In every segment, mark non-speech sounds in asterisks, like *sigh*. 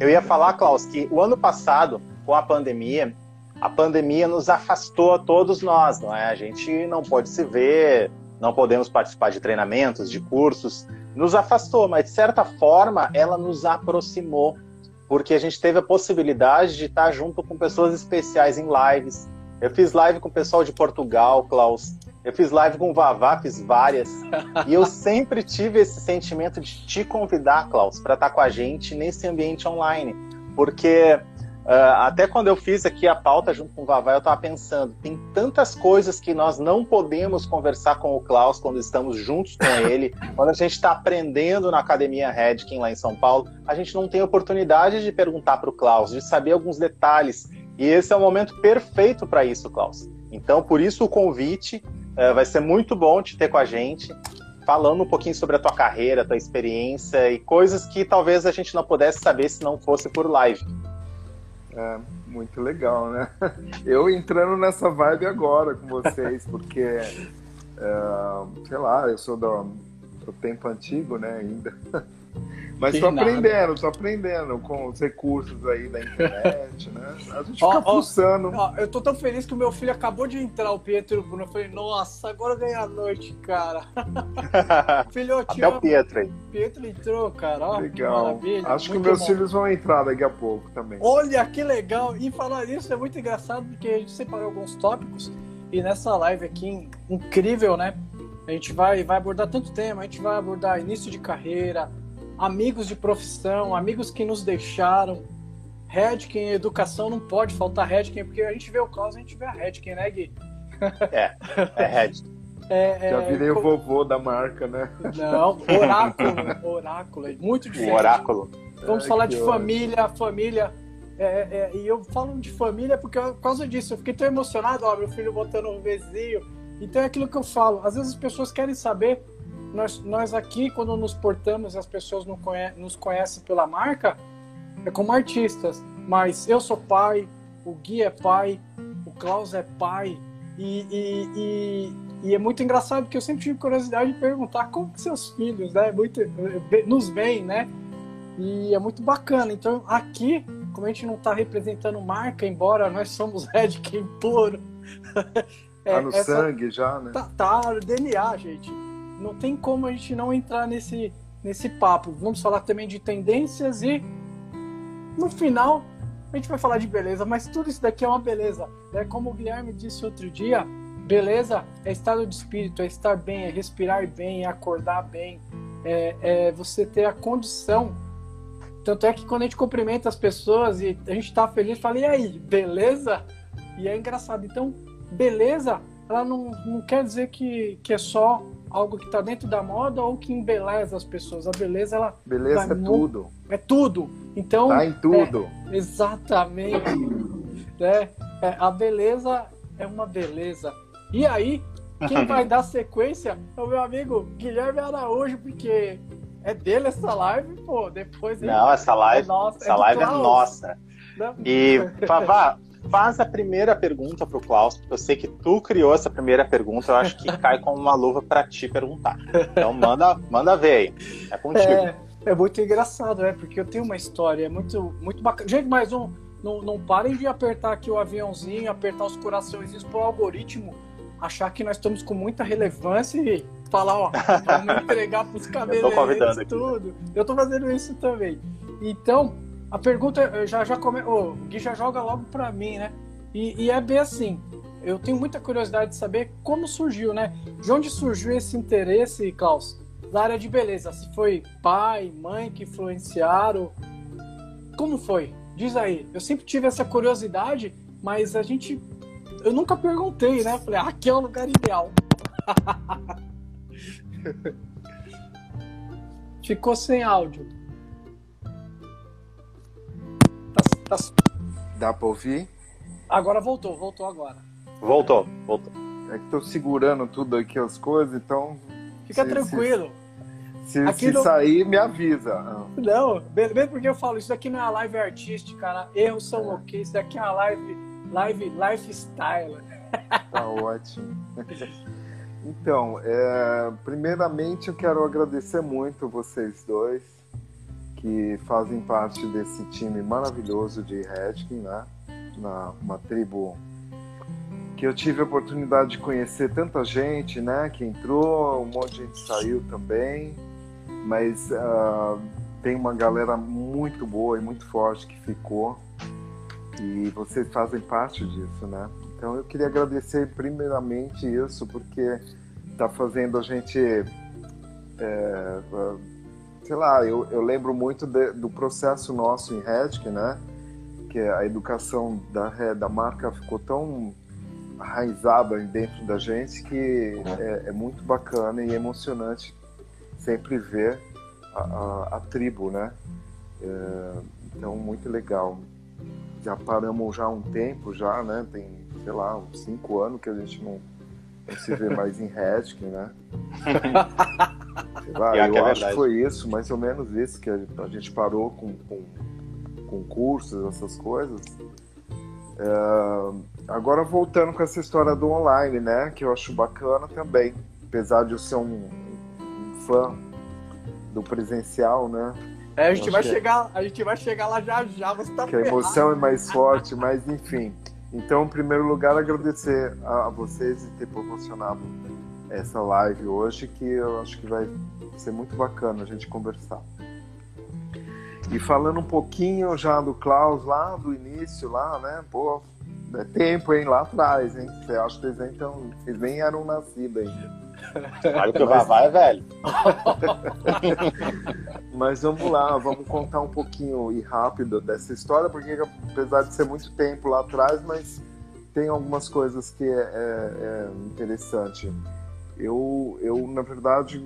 Eu ia falar, Klaus, que o ano passado, com a pandemia, a pandemia nos afastou a todos nós, não é? A gente não pode se ver, não podemos participar de treinamentos, de cursos, nos afastou, mas de certa forma ela nos aproximou, porque a gente teve a possibilidade de estar junto com pessoas especiais em lives. Eu fiz live com o pessoal de Portugal, Klaus. Eu fiz live com o Vavá, fiz várias. e eu *laughs* sempre tive esse sentimento de te convidar, Klaus, para estar com a gente nesse ambiente online. Porque Uh, até quando eu fiz aqui a pauta junto com o Vavá, eu estava pensando, tem tantas coisas que nós não podemos conversar com o Klaus quando estamos juntos com *laughs* ele, quando a gente está aprendendo na Academia Redkin lá em São Paulo, a gente não tem oportunidade de perguntar para o Klaus, de saber alguns detalhes. E esse é o momento perfeito para isso, Klaus. Então, por isso o convite, uh, vai ser muito bom te ter com a gente, falando um pouquinho sobre a tua carreira, a tua experiência e coisas que talvez a gente não pudesse saber se não fosse por live. É, muito legal, né? *laughs* Eu entrando nessa vibe agora com vocês, *laughs* porque, é, sei lá, eu sou do, do tempo antigo, né, ainda. Mas estou aprendendo, estou aprendendo com os recursos aí da internet, né? A gente fica pulsando. eu tô tão feliz que o meu filho acabou de entrar, o Pietro Bruno. Eu falei, nossa, agora ganha a noite, cara. *laughs* Filhotinho. Até o Pietro aí. Pietro entrou, cara. Ó, legal. Maravilha. Acho que meus bom. filhos vão entrar daqui a pouco também. Olha, que legal. E falar isso é muito engraçado, porque a gente separou alguns tópicos. E nessa live aqui, incrível, né? A gente vai, vai abordar tanto tema. A gente vai abordar início de carreira, amigos de profissão, amigos que nos deixaram. Redken, educação não pode faltar Redken, porque a gente vê o Klaus, a gente vê a Redken, né, Gui? É, é Redken. *laughs* É, é, Já virei o vovô da marca, né? Não, oráculo, oráculo, é muito diferente. O oráculo. Vamos é, falar de família, família. É, é, e eu falo de família porque por causa disso, eu fiquei tão emocionado, ó, meu filho botando um vizinho. Então é aquilo que eu falo. Às vezes as pessoas querem saber nós, nós aqui, quando nos portamos as pessoas não conhe nos conhecem pela marca, é como artistas. Mas eu sou pai, o Gui é pai, o Klaus é pai. E, e, e, e é muito engraçado porque eu sempre tive curiosidade de perguntar como que seus filhos, né? Muito, nos veem, né? E é muito bacana. Então, aqui, como a gente não está representando marca, embora nós somos *laughs* Redken puro. é, tá no essa, sangue já, né? Tá, tá DNA, gente não tem como a gente não entrar nesse, nesse papo. Vamos falar também de tendências e no final a gente vai falar de beleza, mas tudo isso daqui é uma beleza. É como o Guilherme disse outro dia, beleza é estado de espírito, é estar bem, é respirar bem, é acordar bem, é, é você ter a condição. Tanto é que quando a gente cumprimenta as pessoas e a gente está feliz, fala, e aí, beleza? E é engraçado. Então, beleza, ela não, não quer dizer que, que é só algo que está dentro da moda ou que embeleza as pessoas. A beleza, ela. Beleza é tudo. É tudo. Então. Tá em tudo. É, exatamente. né? É, a beleza é uma beleza. E aí, quem *laughs* vai dar sequência é o meu amigo Guilherme Araújo, porque é dele essa live, pô. Depois Não, essa live, é nossa, essa é live é nossa. Não. E, Pavá, faz a primeira pergunta para o Klaus, porque eu sei que tu criou essa primeira pergunta, eu acho que *laughs* cai como uma luva para te perguntar. Então manda, manda ver aí. É contigo. É, é, muito engraçado, né? Porque eu tenho uma história, muito, muito bacana. Gente, mais um. Não, não parem de apertar aqui o aviãozinho, apertar os coraçõezinhos para o algoritmo achar que nós estamos com muita relevância e falar, ó, vamos *laughs* entregar para os cabeleireiros tudo. Eu estou fazendo isso também. Então, a pergunta já já come... o Gui já joga logo para mim, né? E, e, é bem assim. Eu tenho muita curiosidade de saber como surgiu, né? De onde surgiu esse interesse, Klaus, da área de beleza? Se foi pai, mãe que influenciaram? Como foi? Diz aí. Eu sempre tive essa curiosidade, mas a gente. Eu nunca perguntei, né? Falei, ah, aqui é o lugar ideal. *laughs* Ficou sem áudio. Tá... Dá pra ouvir? Agora voltou, voltou agora. Voltou, voltou. É que tô segurando tudo aqui as coisas, então. Fica se, tranquilo. Se, se, se não... sair, me avisa. Não, mesmo porque eu falo, isso daqui não é uma live artística, cara. Erros são é. ok, isso daqui é uma live, live lifestyle. Tá *laughs* ótimo. Então, é, primeiramente eu quero agradecer muito vocês dois que fazem parte desse time maravilhoso de Redkin, né? Na, uma tribo que eu tive a oportunidade de conhecer tanta gente, né? Que entrou, um monte de gente saiu também, mas uh, tem uma galera muito boa e muito forte que ficou e vocês fazem parte disso, né? Então eu queria agradecer primeiramente isso porque está fazendo a gente, é, sei lá, eu, eu lembro muito de, do processo nosso em Redk, né? Que a educação da, da marca ficou tão arraizada dentro da gente que é, é muito bacana e emocionante sempre ver a, a, a tribo, né? É, então, muito legal. Já paramos já há um tempo, já, né? Tem, sei lá, uns cinco anos que a gente não, não se vê mais em Redk, né? *laughs* lá, eu é acho que foi isso, mais ou menos isso, que a, gente parou com, com, com cursos, essas coisas. É, agora voltando com essa história do online, né? Que eu acho bacana também. Apesar de eu ser um, um fã do presencial, né? É, a gente vai chegar, a gente vai chegar lá já já, você tá Que a emoção é mais forte, mas enfim. Então, em primeiro lugar, agradecer a, a vocês de ter proporcionado essa live hoje, que eu acho que vai ser muito bacana a gente conversar. E falando um pouquinho já do Klaus lá do início, lá, né? Pô, é tempo, hein? Lá atrás, hein? Você acha que eles nem, tão, eles nem eram nascidos ainda. Olha que o Vavá é velho. *laughs* Mas vamos lá, vamos contar um pouquinho e rápido dessa história, porque apesar de ser muito tempo lá atrás, mas tem algumas coisas que é, é, é interessante. Eu, eu, na verdade,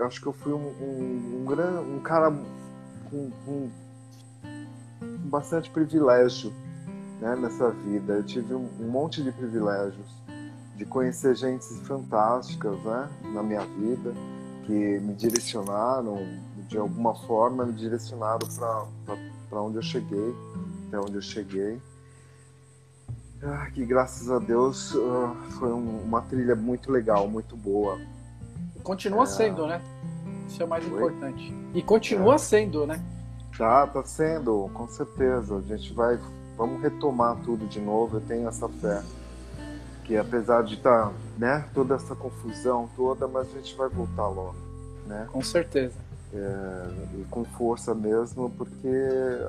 acho que eu fui um, um, um, um cara com, com, bastante privilégio né, nessa vida. Eu tive um, um, monte de privilégios de conhecer gente fantásticas né, na minha vida que me direcionaram de alguma forma me direcionaram para onde eu cheguei até onde eu cheguei ah, que graças a Deus uh, foi um, uma trilha muito legal muito boa continua é... sendo né isso é o mais Oi? importante. E continua é. sendo, né? Tá, tá sendo, com certeza. A gente vai, vamos retomar tudo de novo. Eu tenho essa fé que apesar de estar, tá, né, toda essa confusão toda, mas a gente vai voltar logo, né? Com certeza. É, e com força mesmo, porque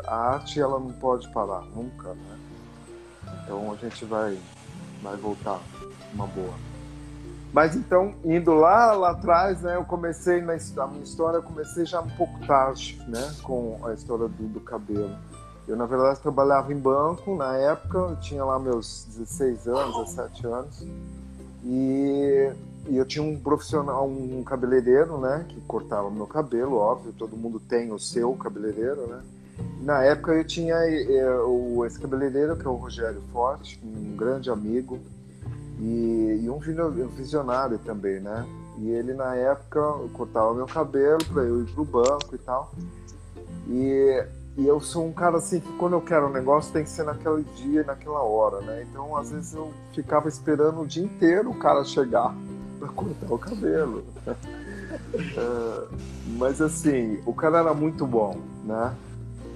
a arte ela não pode parar nunca, né? Então a gente vai, vai voltar uma boa. Mas então, indo lá, lá atrás, né, eu comecei na a minha história, eu comecei já um pouco tarde, né, com a história do, do cabelo. Eu, na verdade, trabalhava em banco na época, eu tinha lá meus 16 anos, 17 anos, e, e eu tinha um profissional, um cabeleireiro, né, que cortava meu cabelo, óbvio, todo mundo tem o seu cabeleireiro, né. Na época eu tinha eh, o, esse cabeleireiro, que é o Rogério Forte, um grande amigo, e, e um visionário também, né? E ele, na época, cortava meu cabelo para eu ir pro banco e tal. E, e eu sou um cara assim que quando eu quero um negócio tem que ser naquele dia, naquela hora, né? Então, às vezes eu ficava esperando o dia inteiro o cara chegar *laughs* para cortar o cabelo. uh, *laughs* mas assim, o cara era muito bom, né?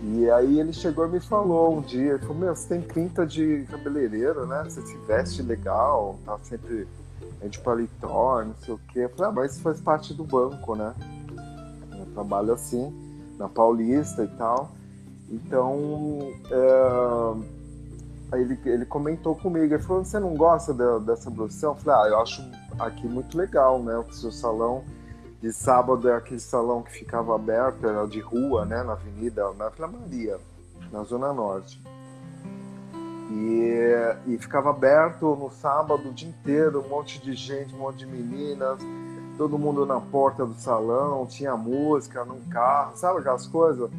E aí ele chegou e me falou um dia, ele falou, meu, você tem pinta de cabeleireiro, né? Você se veste legal, tá sempre de paletó, não sei o quê. Eu falei, ah, mas isso faz parte do banco, né? Eu trabalho assim, na Paulista e tal. Então, é... aí ele, ele comentou comigo, ele falou, você não gosta de, dessa profissão? Eu falei, ah, eu acho aqui muito legal, né? O seu salão de sábado é aquele salão que ficava aberto, era de rua, né, na avenida, na Vila Maria, na Zona Norte. E, e ficava aberto no sábado o dia inteiro, um monte de gente, um monte de meninas, todo mundo na porta do salão, tinha música num carro, sabe aquelas coisas?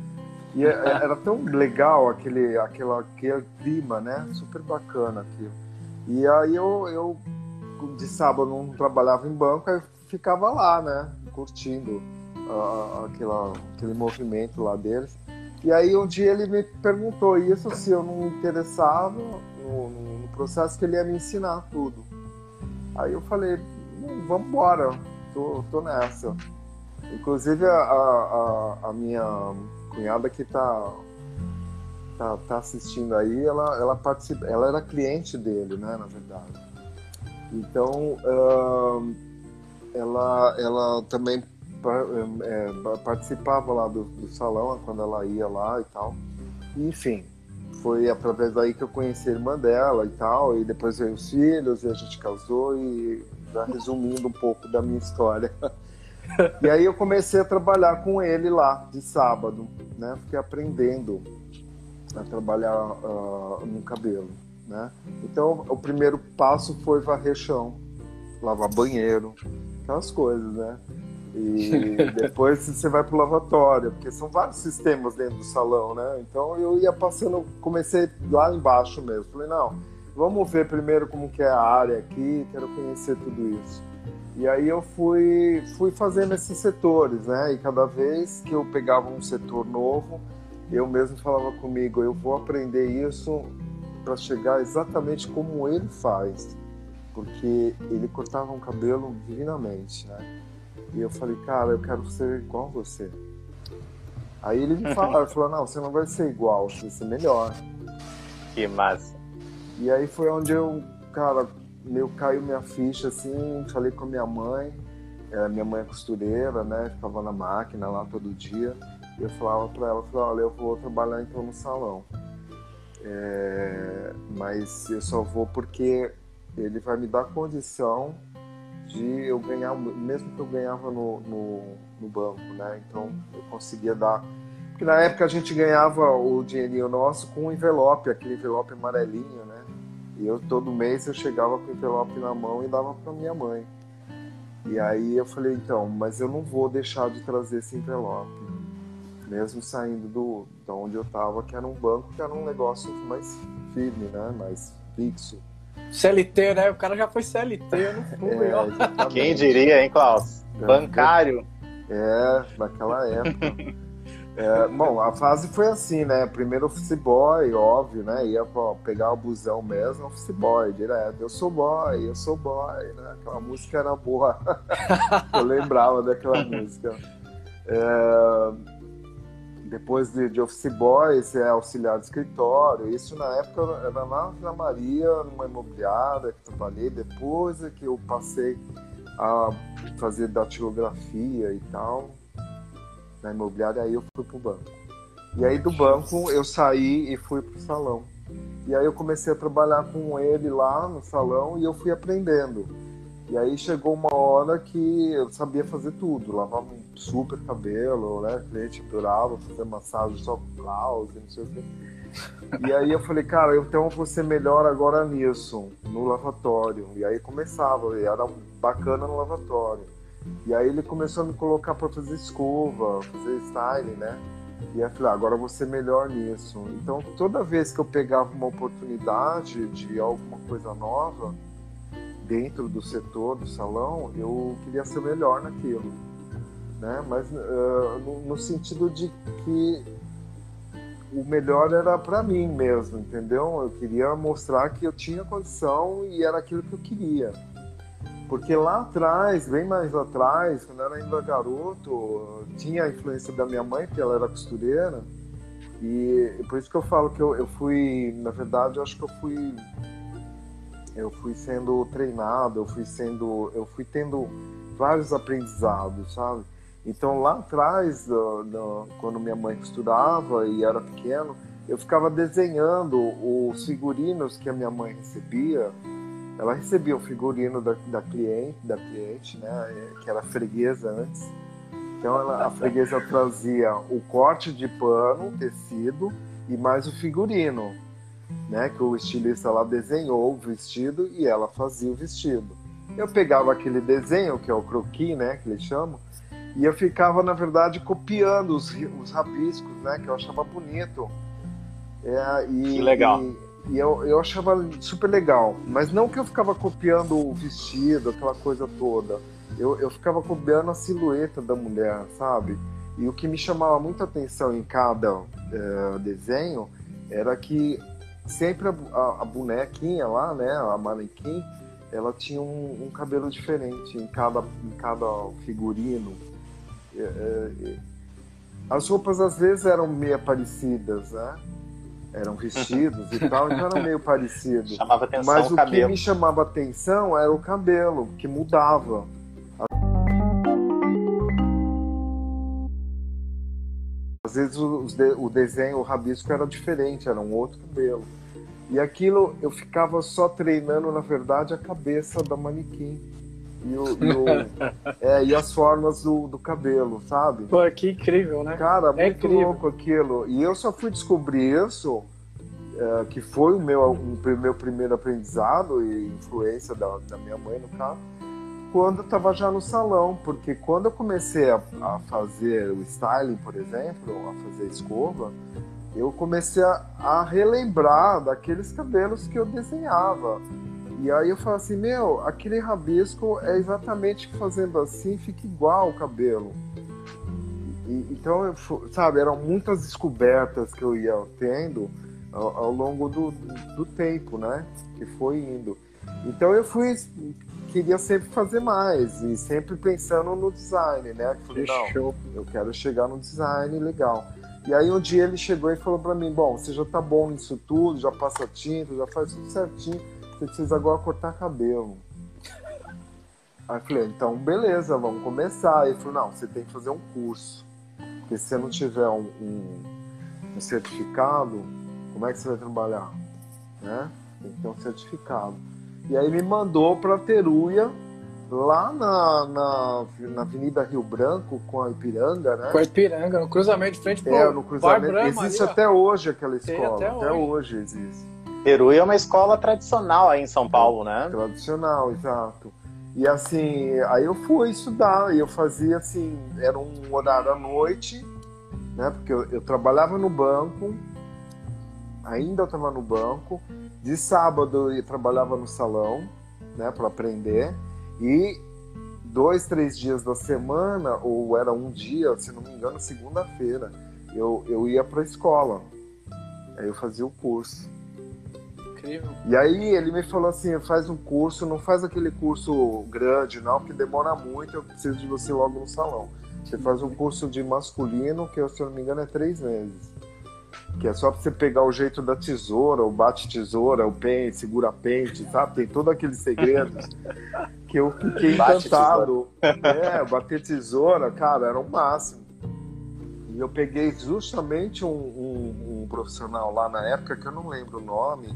E é, é, era tão legal aquele, aquele, aquele clima, né? Super bacana aquilo. E aí eu, eu de sábado não trabalhava em banco, aí ficava lá, né? Curtindo uh, aquela, aquele movimento lá deles. E aí um dia ele me perguntou isso, se eu não me interessava no, no, processo, que ele ia me ensinar tudo. Aí eu falei, vamos embora, tô, tô nessa. Inclusive a, a, a, minha cunhada que tá, tá, tá assistindo aí, ela, ela, participa, ela era cliente dele, né, na verdade. Então, uh, ela, ela também é, participava lá do, do, salão quando ela ia lá e tal. Enfim, foi através daí que eu conheci a irmã dela e tal. E depois veio os filhos e a gente casou. E já resumindo um pouco da minha história. *laughs* e aí eu comecei a trabalhar com ele lá de sábado, né? Fiquei aprendendo a trabalhar uh, no cabelo, né? Então o primeiro passo foi varrer chão, lavar banheiro, aquelas coisas, né? E *laughs* depois você vai pro lavatório, porque são vários sistemas dentro do salão, né? Então eu ia passando, comecei lá embaixo mesmo. Falei, não, vamos ver primeiro como que é a área aqui, quero conhecer tudo isso. E aí eu fui, fui fazendo esses setores, né? E cada vez que eu pegava um setor novo, eu mesmo falava comigo, eu vou aprender isso para chegar exatamente como ele faz, porque ele cortava um cabelo divinamente, né? E eu falei, cara, eu quero ser igual a você. Aí ele me *laughs* falou, falou, não, você não vai ser igual, você vai ser melhor. Que massa. E aí foi onde eu, cara, meu caiu minha ficha assim, falei com a minha mãe, é, minha mãe é costureira, né? Ficava na máquina lá todo dia. E eu falava para ela, falei, olha, eu vou trabalhar então no salão. É, mas eu só vou porque ele vai me dar condição de eu ganhar, mesmo que eu ganhava no, no, no, banco, né? Então eu conseguia dar. Porque na época a gente ganhava o dinheirinho nosso com um envelope, aquele envelope amarelinho, né? E eu todo mês eu chegava com o envelope na mão e dava para minha mãe. E aí eu falei, então, mas eu não vou deixar de trazer esse envelope. Mesmo saindo do, de onde eu estava, que era um banco, que era um negócio mais firme, né? Mais fixo. CLT, né? O cara já foi CLT, eu não fui, é, ó. Quem diria, hein, Klaus? É, Bancário. É, naquela época. É, bom, a fase foi assim, né? Primeiro office boy, óbvio, né? Ia pra pegar o busão mesmo, office boy, direto. Eu sou boy, eu sou boy, né? Aquela música era boa. *laughs* eu lembrava daquela música. É, depois de, de office boy, você é auxiliar de escritório. Isso na época era lá na Maria, numa imobiliária que trabalhei. Depois é que eu passei a fazer datilografia e tal na imobiliária. Aí eu fui pro banco. E aí do banco eu saí e fui pro salão. E aí eu comecei a trabalhar com ele lá no salão e eu fui aprendendo. E aí chegou uma hora que eu sabia fazer tudo, lavava um super cabelo, né? Cliente adorava fazer massagem só com Klaus, não sei o quê. E aí eu falei, cara, então eu vou melhor agora nisso, no lavatório. E aí começava, era bacana no lavatório. E aí ele começou a me colocar para fazer escova, fazer styling, né? E eu falei, ah, agora ser melhor nisso. Então toda vez que eu pegava uma oportunidade de alguma coisa nova, dentro do setor do salão, eu queria ser melhor naquilo, né? Mas uh, no, no, sentido de que o melhor era para mim mesmo, entendeu? Eu queria mostrar que eu tinha condição e era aquilo que eu queria. Porque lá atrás, bem mais atrás, quando eu era ainda garoto, tinha a influência da minha mãe, que ela era costureira. E por isso que eu falo que eu, eu fui, na verdade, eu acho que eu fui eu fui sendo treinado, eu fui sendo, eu fui tendo vários aprendizados, sabe? Então lá atrás, do, do, quando minha mãe costurava e era pequeno, eu ficava desenhando os figurinos que a minha mãe recebia. Ela recebia o figurino da, da cliente, da cliente, né, que era freguesa antes. Então ela, a freguesa trazia o corte de pano, tecido e mais o figurino né? Que o estilista lá desenhou o vestido e ela fazia o vestido. Eu pegava aquele desenho, que é o croquis, né? Que eles chamam, e eu ficava, na verdade, copiando os, os rabiscos, né? Que eu achava bonito. É, e, que legal. E, e eu, eu achava super legal. Mas não que eu ficava copiando o vestido, aquela coisa toda. Eu, eu ficava copiando a silhueta da mulher, sabe? E o que me chamava muita atenção em cada é, desenho era que sempre a, a, a, bonequinha lá, né, a manequim, ela tinha um, um cabelo diferente em cada, em cada figurino. É, é, as roupas às vezes eram meio parecidas, né? Eram vestidos e tal, então era meio parecido. Chamava atenção Mas o o cabelo. que me chamava atenção era o cabelo, que mudava. Às vezes de- o desenho, o rabisco era diferente, era um outro cabelo. E aquilo eu ficava só treinando, na verdade, a cabeça da manequim. E, o, e, o- *laughs* é, e as formas do, do cabelo, sabe? Pô, que incrível, né? Cara, É muito incrível. louco aquilo. E eu só fui descobrir isso, é, que foi o meu, meu primeiro aprendizado e influência da, da minha mãe, no caso, quando eu estava já no salão. Porque quando eu comecei a, a fazer o styling, por exemplo, a fazer escova, eu comecei a, a relembrar daqueles cabelos que eu desenhava. E aí eu falo assim, meu, aquele rabisco é exatamente fazendo assim, fica igual o cabelo. E- então, eu sabe, eram muitas descobertas que eu ia tendo ao, ao longo do, do tempo, né? Que foi indo. Então eu fui, queria sempre fazer mais e sempre pensando no design, né? Falei, Fechou. eu quero chegar no design legal. E aí um dia ele chegou e falou pra mim, bom, você já tá bom nisso tudo, já passa tinta, já faz tudo certinho, precisa agora cortar cabelo. Aí eu falei, então beleza, vamos começar. Aí ele falou, não, você tem que fazer um curso. Porque se você não tiver um, um- um certificado, como é que você vai trabalhar? Né? Tem que ter um certificado. E aí me mandou pra Teruia, lá na, na, na Avenida Rio Branco, com a Ipiranga, né? Com a Ipiranga, no cruzamento de frente pro É, no Bar cruzamento. Brahma existe ali, até hoje aquela escola. até Até, hoje. hoje existe. Peru é uma escola tradicional aí em São Paulo, né? Tradicional, exato. E assim, aí eu fui estudar, e eu fazia assim, era um horário à noite, né? Porque eu, eu trabalhava no banco, ainda eu estava no banco, de sábado eu trabalhava no salão, né, para aprender, e dois, três dias da semana, ou era um dia, se não me engano, segunda-feira, eu, eu ia para a escola. Aí eu fazia o curso. Incrível. E aí ele me falou assim, faz um curso, não faz aquele curso grande não, que demora muito, eu preciso de você logo no salão. Você faz um curso de masculino, que se eu não me engano é três meses. Que é só pra você pegar o jeito da tesoura, o bate-tesoura, o pente, segura-pente, sabe? Tem todos aqueles segredos que eu fiquei Bate encantado. É, bater tesoura, cara, era o máximo. E eu peguei justamente um, um- um profissional lá na época, que eu não lembro o nome,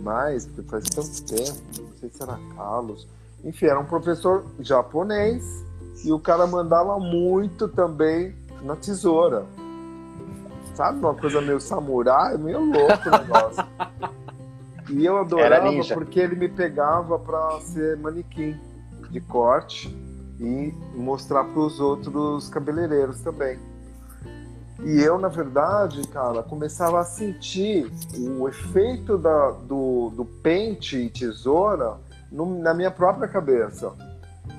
mas porque faz tanto tempo, não sei se era Carlos. Enfim, era um professor japonês e o cara mandava muito também na tesoura. Sabe, uma coisa meio samurai, meio louco o negócio. E eu adorava porque ele me pegava para ser manequim de corte e mostrar para os outros cabeleireiros também. E eu, na verdade, cara, começava a sentir o efeito da, do, do pente e tesoura no- na minha própria cabeça.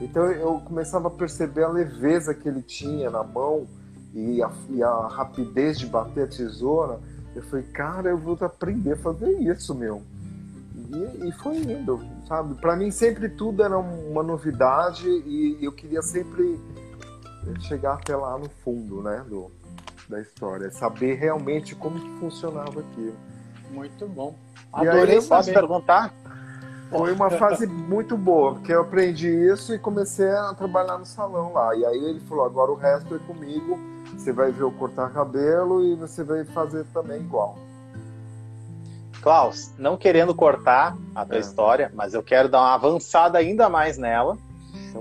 Então eu começava a perceber a leveza que ele tinha na mão e a, e a rapidez de bater a tesoura. Eu falei, cara, eu vou aprender a fazer isso, meu. E, e foi indo, sabe? Para mim sempre tudo era uma novidade e eu queria sempre chegar até lá no fundo, né, do, da história, saber realmente como que funcionava aquilo. Muito bom. E aí Adorei eu Posso perguntar? Foi uma fase muito boa, porque eu aprendi isso e comecei a trabalhar no salão lá. E aí ele falou: agora o resto é comigo, você vai ver eu cortar cabelo e você vai fazer também igual. Klaus, não querendo cortar a tua É. história, mas eu quero dar uma avançada ainda mais nela.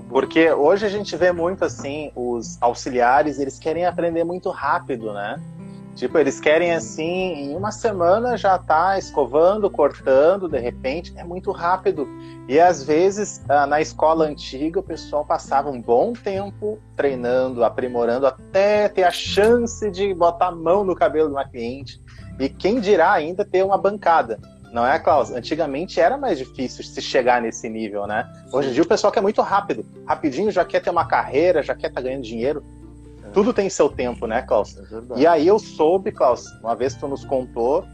Porque hoje a gente vê muito assim, os auxiliares, eles querem aprender muito rápido, né? Tipo, eles querem assim, em uma semana já tá escovando, cortando, de repente, é muito rápido. E às vezes, ah, na escola antiga, o pessoal passava um bom tempo treinando, aprimorando, até ter a chance de botar a mão no cabelo de uma cliente. E quem dirá ainda ter uma bancada. Não é, Klaus? Antigamente era mais difícil se chegar nesse nível, né? Hoje em dia o pessoal quer muito rápido. Rapidinho já quer ter uma carreira, já quer estar ganhando dinheiro. É. Tudo tem seu tempo, né, Klaus? É. E aí eu soube, Klaus, uma vez tu nos contou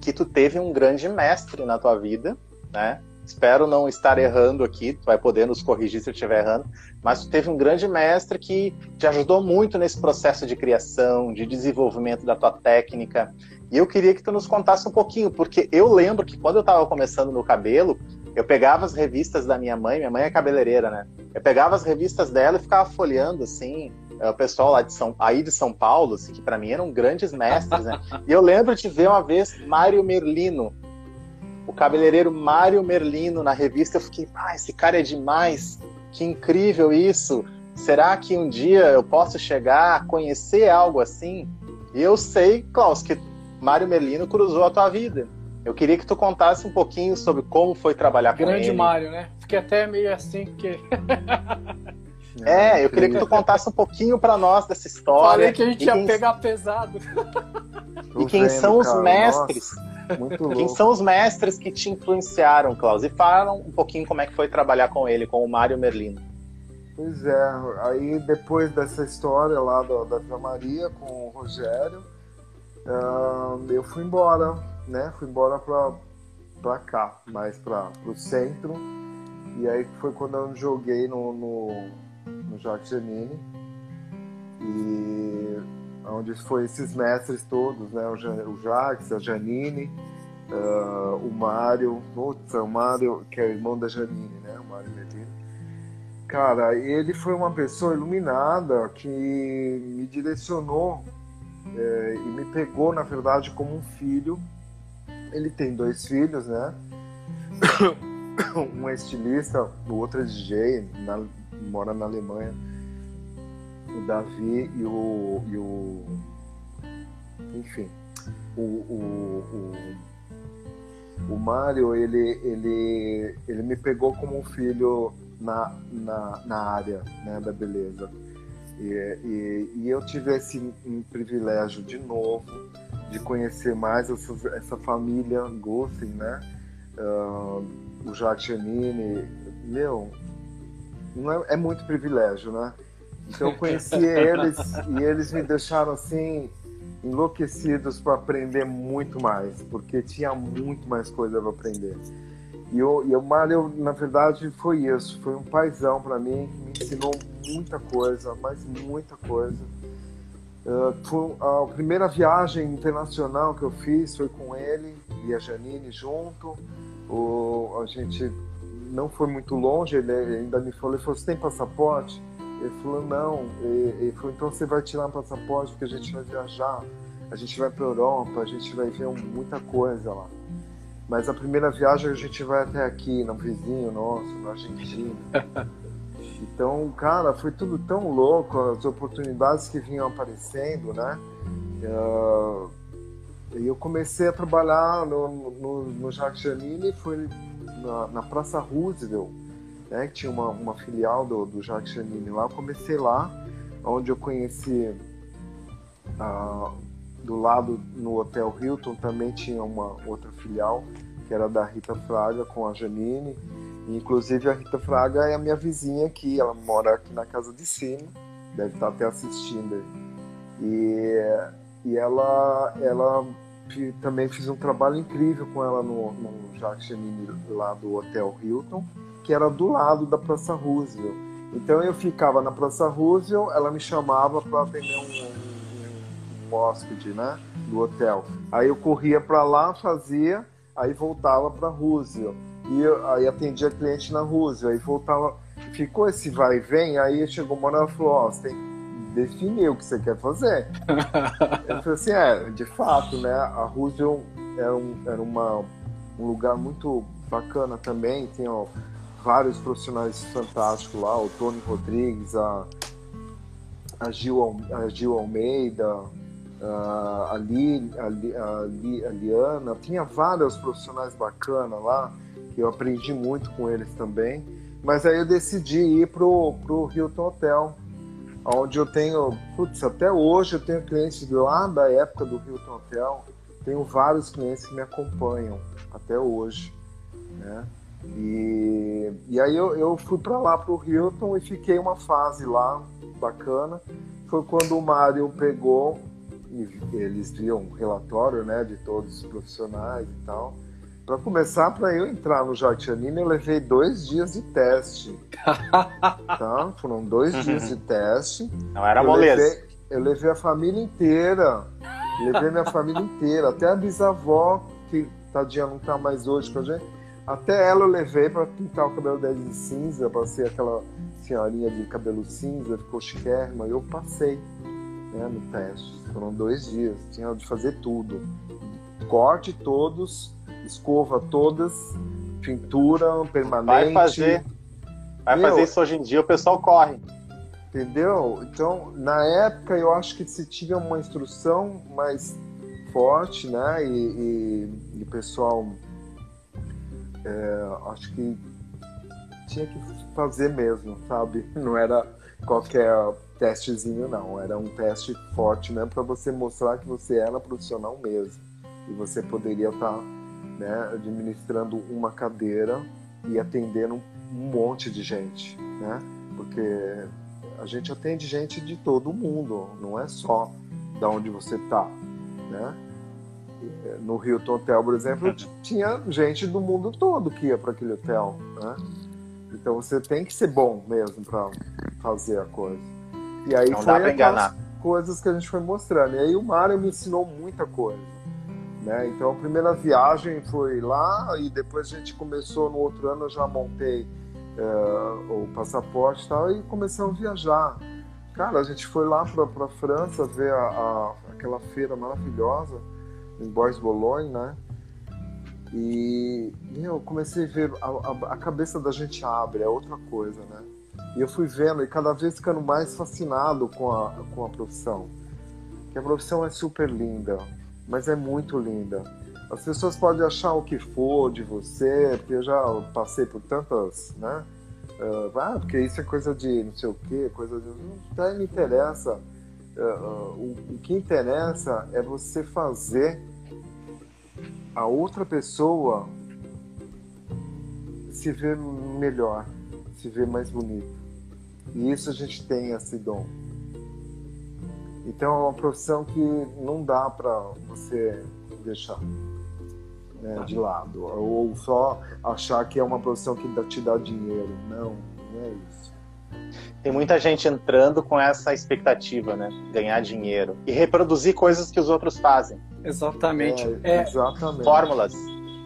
que tu teve um grande mestre na tua vida, né? Espero não estar errando aqui, tu vai poder nos corrigir se eu estiver errando, mas tu teve um grande mestre que te ajudou muito nesse processo de criação, de desenvolvimento da tua técnica. E eu queria que tu nos contasse um pouquinho, porque eu lembro que quando eu estava começando no cabelo, eu pegava as revistas da minha mãe, minha mãe é cabeleireira, né? Eu pegava as revistas dela e ficava folheando assim, é, o pessoal lá de São, aí de São Paulo, assim, que para mim eram grandes mestres, né? *laughs* E eu lembro de ver uma vez Mário Merlino, o cabeleireiro Mário Merlino na revista. Eu fiquei, ah, esse cara é demais, que incrível isso. Será que um dia eu posso chegar a conhecer algo assim? E eu sei, Klaus, que Mário Merlino cruzou a tua vida. Eu queria que tu contasse um pouquinho sobre como foi trabalhar Grande com ele. Grande Mário, né? Fiquei até meio assim, porque *laughs* É, eu queria que tu contasse um pouquinho para nós dessa história. Falei que a gente ia quem... pegar pesado. *laughs* e quem vendo, são os cara, mestres? Nossa, quem são os mestres que te influenciaram, Klaus? E falam um pouquinho como é que foi trabalhar com ele, com o Mário Merlino. Pois é, aí depois dessa história lá da, da Vila Maria com o Rogério, uh, eu fui embora, né? Fui embora pra, pra cá, mais pra, pro centro. E aí foi quando eu joguei no, no no Jacques Janine. E onde foi esses mestres todos, né? O, Jacques, a Janine, uh, o Mário, putz, o Mário, que é irmão da Janine, né? O Mário Medina. Cara, ele foi uma pessoa iluminada que me direcionou é, e me pegou, na verdade, como um filho. Ele tem dois filhos, né? *coughs* um é estilista, o outro é DJ, na, mora na Alemanha, o Davi e o. E o enfim, o, o, o, o Mário, ele, ele, ele me pegou como um filho na, na, na área né, da beleza. E, e, e, eu tive esse um privilégio de novo de conhecer mais essa, essa família Gussen, né? Uh, o Jacques Janine, meu, não é, é muito privilégio, né? Então eu conheci eles e eles me deixaram assim enlouquecidos para aprender muito mais, porque tinha muito mais coisa para aprender. E, o, e o Mário, na verdade, foi isso. Foi um paizão para mim, me ensinou muita coisa, mas muita coisa. Uh, foi a primeira viagem internacional que eu fiz foi com ele e a Janine junto. O, a gente não foi muito longe, ele ainda me falou, ele falou, você tem passaporte? Ele falou, não. Ele falou, então você vai tirar um passaporte porque a gente vai viajar, a gente vai para Europa, a gente vai ver muita coisa lá. Mas a primeira viagem a gente vai até aqui, no vizinho nosso, na Argentina. *laughs* Então, cara, foi tudo tão louco, as oportunidades que vinham aparecendo, né? Uh, e eu comecei a trabalhar no, no, no Jacques Janine, foi na, na Praça Roosevelt, né, que tinha uma, uma filial do, do Jacques Chanini lá. Eu comecei lá, onde eu conheci ah, do lado no Hotel Hilton também tinha uma outra filial, que era da Rita Fraga com a Janine. E, inclusive a Rita Fraga é a minha vizinha aqui, ela mora aqui na casa de cima, deve estar até assistindo. E, e ela, ela também fiz um trabalho incrível com ela no, no Jacques Chemini lá do Hotel Hilton, que era do lado da Praça Roosevelt. Então eu ficava na Praça Roosevelt, ela me chamava para atender um, um, um, hóspede, né, do hotel. Aí eu corria para lá, fazia, aí voltava para Roosevelt. E eu, aí atendia cliente na Roosevelt, aí voltava, ficou esse vai e vem, aí chegou uma hora e falou, ó, oh, você tem definir o que você quer fazer. *laughs* eu falei assim, é, de fato, né? A Roosevelt era, um, era uma, um lugar muito bacana também, tem ó, vários profissionais fantásticos lá, o Tony Rodrigues, a, a, Gil, a Gil Almeida, a, Li, a, Li, a Liana, tinha vários profissionais bacanas lá, que eu aprendi muito com eles também. Mas aí eu decidi ir pro, pro Hilton Hotel, onde eu tenho, putz, até hoje eu tenho clientes lá da época do Hilton Hotel, tenho vários clientes que me acompanham até hoje, né? E, e aí eu, eu fui para lá para o Hilton e fiquei uma fase lá bacana. Foi quando o Mário pegou e eles viam um relatório, né, de todos os profissionais e tal, Para começar, para eu entrar no Jartinino, eu levei dois dias de teste. *laughs* tá? Foram dois uhum. dias de teste. Não era moleza. Levei, eu levei a família inteira. Levei minha família inteira. Até a bisavó, que tadinha não tá mais hoje com a gente. Até ela eu levei para pintar o cabelo dela de cinza, para ser aquela senhorinha de cabelo cinza, ficou chiquérrima. Eu passei né, no teste. Foram dois dias. Tinha de fazer tudo. Corte todos escova todas, pintura permanente. Vai fazer. Vai Meu, fazer isso hoje em dia, o pessoal corre. Entendeu? Então, na época, eu acho que se tinha uma instrução mais forte, né? E, o pessoal, é, acho que tinha que fazer mesmo, sabe? *laughs* Não era qualquer testezinho, não. Era um teste forte mesmo para você mostrar que você era profissional mesmo. E você poderia estar tá né, administrando uma cadeira e atendendo um monte de gente, né? Porque a gente atende gente de todo mundo, não é só da onde você está, né? No Hilton Hotel, por exemplo, tinha gente do mundo todo que ia para aquele hotel, né? Então você tem que ser bom mesmo para fazer a coisa. E aí não foi aquelas coisas que a gente foi mostrando. E aí o Mário me ensinou muita coisa né? Então a primeira viagem foi lá e depois a gente começou no outro ano eu já montei uh, o passaporte e tal e começamos a viajar. Cara, a gente foi lá para a França ver a, a, aquela feira maravilhosa em Bois Boulogne, né? E eu comecei a ver a, a, cabeça da gente abre, é outra coisa, né? E eu fui vendo e cada vez ficando mais fascinado com a, com a profissão. Que a profissão é super linda, mas é muito linda. As pessoas podem achar o que for de você, porque eu já passei por tantas, né? Uh, ah, porque isso é coisa de não sei o que, coisa de. Não me interessa. Uh, uh, o, o que interessa é você fazer a outra pessoa se ver melhor, se ver mais bonito. E isso a gente tem esse dom. Então é uma profissão que não dá para você deixar né, de lado. Ou só achar que é uma profissão que te dá dinheiro. Não, não é isso. Tem muita gente entrando com essa expectativa, né? Ganhar dinheiro. E reproduzir coisas que os outros fazem. Exatamente. É, é, exatamente. Fórmulas.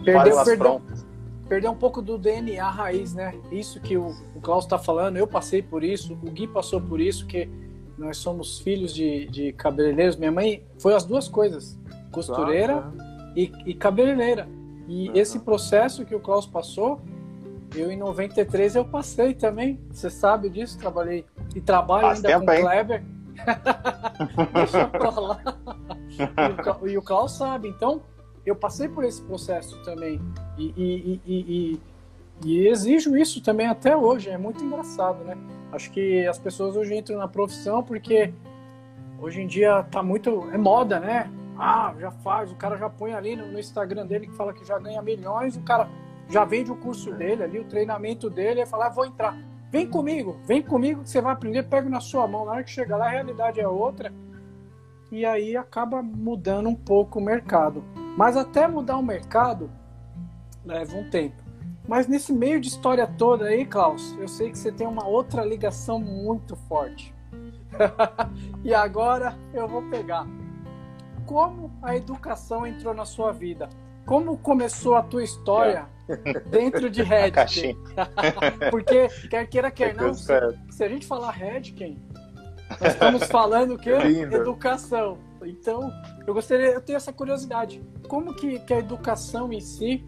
Perdeu, fórmulas perdeu, prontas. Perdeu um pouco do DNA raiz, né? Isso que o, o Klaus está falando, eu passei por isso, o Gui passou por isso, que nós somos filhos de, de cabeleireiros. Minha mãe foi as duas coisas, costureira ah, e, e, cabeleireira. E uhum. esse processo que o Klaus passou, eu em 93 eu passei também. Você sabe disso, trabalhei e trabalho Faz ainda tempo, com o Kleber. *laughs* Deixa pra lá. E o, e o Klaus sabe. Então, eu passei por esse processo também. E, e, e, e, exijo isso também até hoje. É muito engraçado, né? Acho que as pessoas hoje entram na profissão porque hoje em dia tá muito. É moda, né? Ah, já faz, o cara já põe ali no, no Instagram dele que fala que já ganha milhões, o cara já vende o curso dele ali, o treinamento dele, e fala, ah, vou entrar. Vem comigo, vem comigo que você vai aprender, pega na sua mão. Na hora que chegar lá, a realidade é outra. E aí acaba mudando um pouco o mercado. Mas até mudar o mercado leva um tempo. Mas nesse meio de história toda aí, Klaus, eu sei que você tem uma outra ligação muito forte. *laughs* e agora eu vou pegar. Como a educação entrou na sua vida? Como começou a tua história dentro de *laughs* Redken? *laughs* Porque, quer queira, quer não, se, se, a gente falar Redken, nós estamos falando o quê? *laughs* Educação. Então, eu gostaria, eu tenho essa curiosidade. Como que, que a educação em si,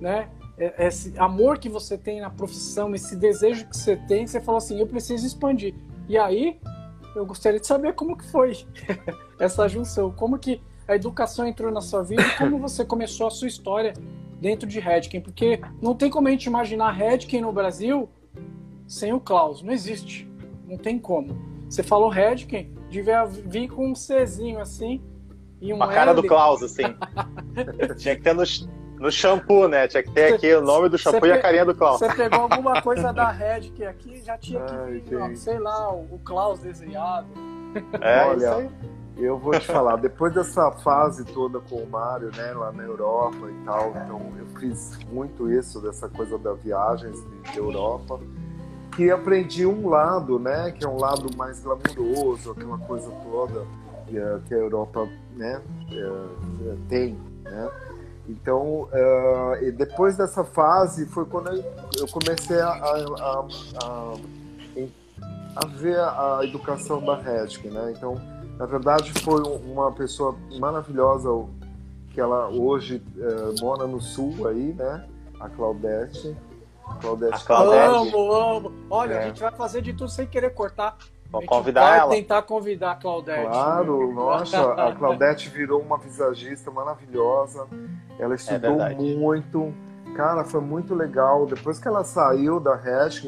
né, é, esse amor que você tem na profissão, esse desejo que você tem, você falou assim, eu preciso expandir. E aí, eu gostaria de saber como que foi essa junção, como que a educação entrou na sua vida como você começou a sua história dentro de Redken, porque não tem como a gente imaginar Redken no Brasil sem o Klaus, não existe, não tem como. Você falou Redken, devia vir com um Czinho assim e um A cara L. do Klaus, assim. *laughs* Tinha que ter no, no shampoo, né? Tinha que ter aqui o nome do shampoo e a carinha do Klaus. Você pegou alguma coisa da Red que aqui já tinha que vir, sei lá, o, Klaus desenhado. É, Olha, eu vou te falar, depois dessa fase toda com o Mário, né, lá na Europa e tal, então eu fiz muito isso, dessa coisa da viagens de, Europa, que aprendi um lado, né, que é um lado mais glamouroso, aquela coisa toda que a, Europa, né, é, tem, né. Então, uh, depois dessa fase foi quando eu, comecei a, a, a, a, ver a educação da Redkin, né. Então, na verdade, foi uma pessoa maravilhosa que ela hoje é, mora no sul aí, né? A Claudete. Claudete. A Claudete. Amo, amo. Olha, é. a gente vai fazer de tudo sem querer cortar. Vou convidar vai ela. tentar convidar a Claudete. Claro, nossa, a *laughs* Claudete virou uma visagista maravilhosa. Ela é estudou é muito. Cara, foi muito legal. Depois que ela saiu da Hash,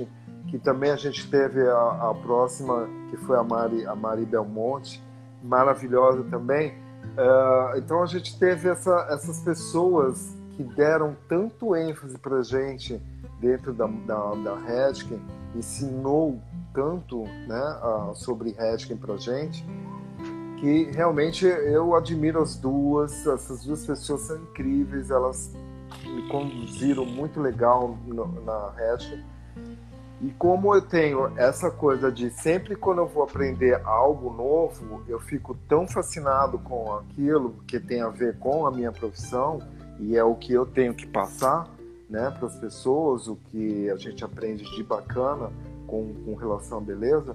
que também a gente teve a, a próxima, que foi a Mari, a Mari Belmonte, maravilhosa também. Uh, então a gente teve essa, essas pessoas que deram tanto ênfase para gente dentro da, da, da Redken, ensinou tanto né, uh, sobre Redken para gente, que realmente eu admiro as duas, essas duas pessoas são incríveis, elas me conduziram muito legal no, na Redken e como eu tenho essa coisa de sempre quando eu vou aprender algo novo, eu fico tão fascinado com aquilo que tem a ver com a minha profissão e é o que eu tenho que passar né, para as pessoas, o que a gente aprende de bacana com, com relação à beleza.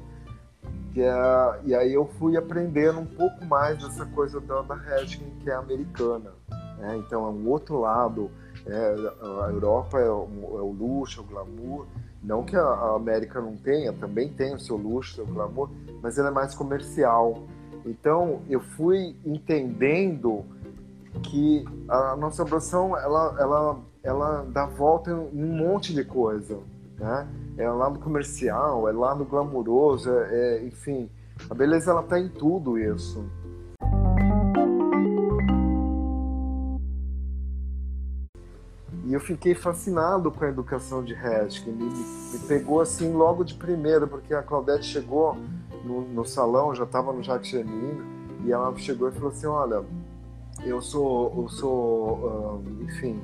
E, é, e aí eu fui aprendendo um pouco mais dessa coisa da, da Redken, que é americana. Né? Então é um outro lado. É, a Europa é o, é o luxo, é o glamour não que a América não tenha, também tem o seu luxo, seu glamour, mas ela é mais comercial. Então eu fui entendendo que a nossa profissão ela, ela, ela dá volta em um monte de coisa, né? É lá no comercial, é lá no glamouroso, é, é, enfim, a beleza ela tá em tudo isso. E eu fiquei fascinado com a educação de Redkin. Me, me pegou assim logo de primeira, porque a Claudete chegou no, no salão, já estava no Jacques Chemine, e ela chegou e falou assim: Olha, eu sou, eu sou enfim,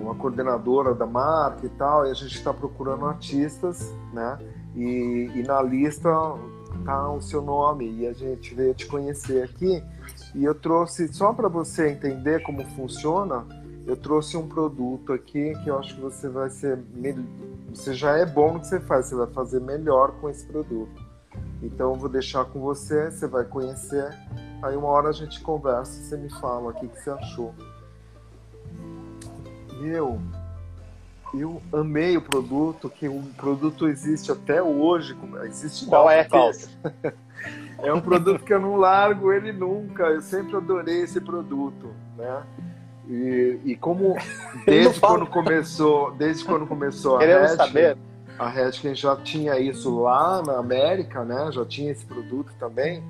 uma coordenadora da marca e tal, e a gente está procurando artistas, né? E, e na lista tá o seu nome, e a gente veio te conhecer aqui. E eu trouxe, só para você entender como funciona, eu trouxe um produto aqui que eu acho que você vai ser. Você já é bom no que você faz, você vai fazer melhor com esse produto. Então eu vou deixar com você, você vai conhecer. Aí uma hora a gente conversa e você me fala o que, que você achou. E eu, eu amei o produto, que o produto existe até hoje. Existe Qual é, Klaus? *laughs* é um produto que eu não largo ele nunca. Eu sempre adorei esse produto, né? E, e como *laughs* desde quando começou, desde quando começou a Queremos Redken, saber. a Redken já tinha isso lá na América, né? Já tinha esse produto também.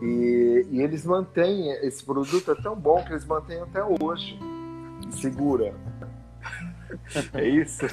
E, e eles mantêm esse produto é tão bom que eles mantêm até hoje. Segura. *laughs* É isso?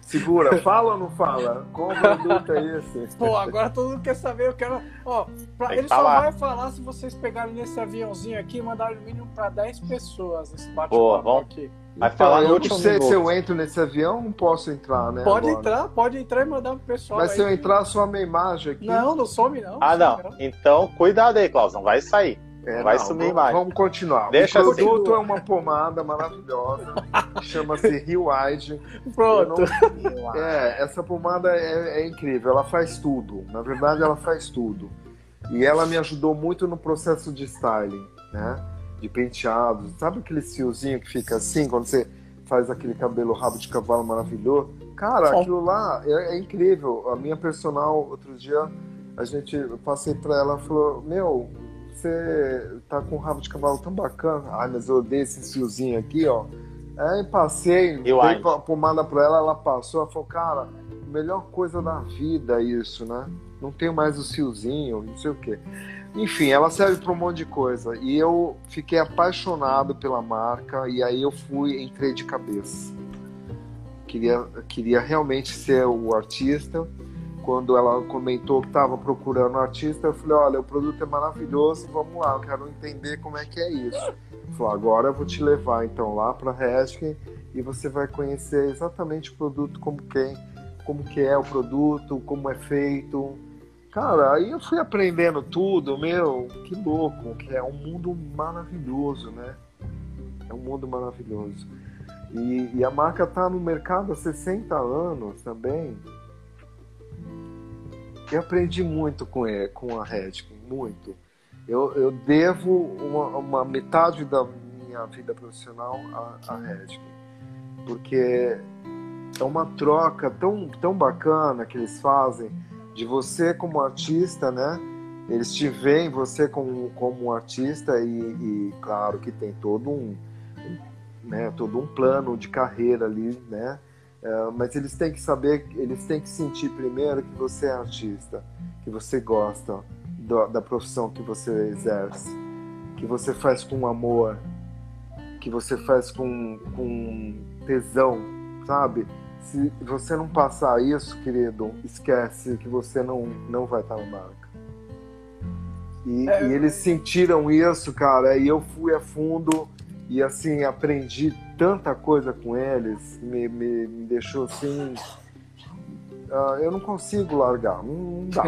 Segura, fala ou não fala? Qual produto é esse? Pô, agora todo mundo quer saber, eu quero. Ó, pra... ele só vai falar se vocês pegarem nesse aviãozinho aqui e mandarem o mínimo pra 10 pessoas nesse bate-papo aqui. Vai então, falar eu não sei se eu entro nesse avião, não posso entrar, né? Pode agora. entrar, pode entrar e mandar pro pessoal. Mas aí. se eu entrar, some minha imagem aqui. Não, não some não. Ah, não. não. Então, cuidado aí, Klaus, não vai sair. É, vai não, sumir vamos, mais. Vamos continuar. Deixa o produto assim. é uma pomada maravilhosa, *laughs* chama-se Rio Wide. Pronto. Não... É, essa pomada é, é, incrível, ela faz tudo. Na verdade, ela faz tudo. E ela me ajudou muito no processo de styling, né? De penteados. Sabe aquele fiozinho que fica assim, quando você faz aquele cabelo rabo de cavalo maravilhoso? Cara, aquilo lá é, é incrível. A minha personal, outro dia, a gente, eu passei pra ela e falou: Meu, você tá com um rabo de cavalo tão bacana. Ai, mas eu odeio esse fiozinho aqui, ó. Aí passei, eu dei a pomada pra ela, ela passou, ela falou, cara, melhor coisa da vida é isso, né? Não tenho mais o fiozinho, não sei o quê. Enfim, ela serve para um monte de coisa. E eu fiquei apaixonado pela marca e aí eu fui, entrei de cabeça. Queria, queria realmente ser o artista quando ela comentou que estava procurando um artista, eu falei, olha, o produto é maravilhoso, vamos lá, eu quero entender como é que é isso. Falou, agora eu vou te levar então lá para Redken e você vai conhecer exatamente o produto como que, como que é o produto, como é feito. Cara, aí eu fui aprendendo tudo, meu, que louco, que é um mundo maravilhoso, né? É um mundo maravilhoso. E, e a marca está no mercado há 60 anos também. Eu aprendi muito com, ele, com a Redken, muito. Eu, eu devo uma, uma, metade da minha vida profissional à, Redken, porque é uma troca tão, tão bacana que eles fazem de você como artista, né? Eles te veem você como, como artista e, e claro que tem todo um, né, todo um plano de carreira ali, né? É, mas eles têm que saber, eles têm que sentir primeiro que você é artista, que você gosta do, da profissão que você exerce, que você faz com amor, que você faz com, com tesão, sabe? Se você não passar isso, querido, esquece que você não, não vai estar na marca. E, é... e eles sentiram isso, cara, e eu fui a fundo e assim, aprendi tanta coisa com eles, me, me, me deixou assim. Uh, eu não consigo largar, não, não dá.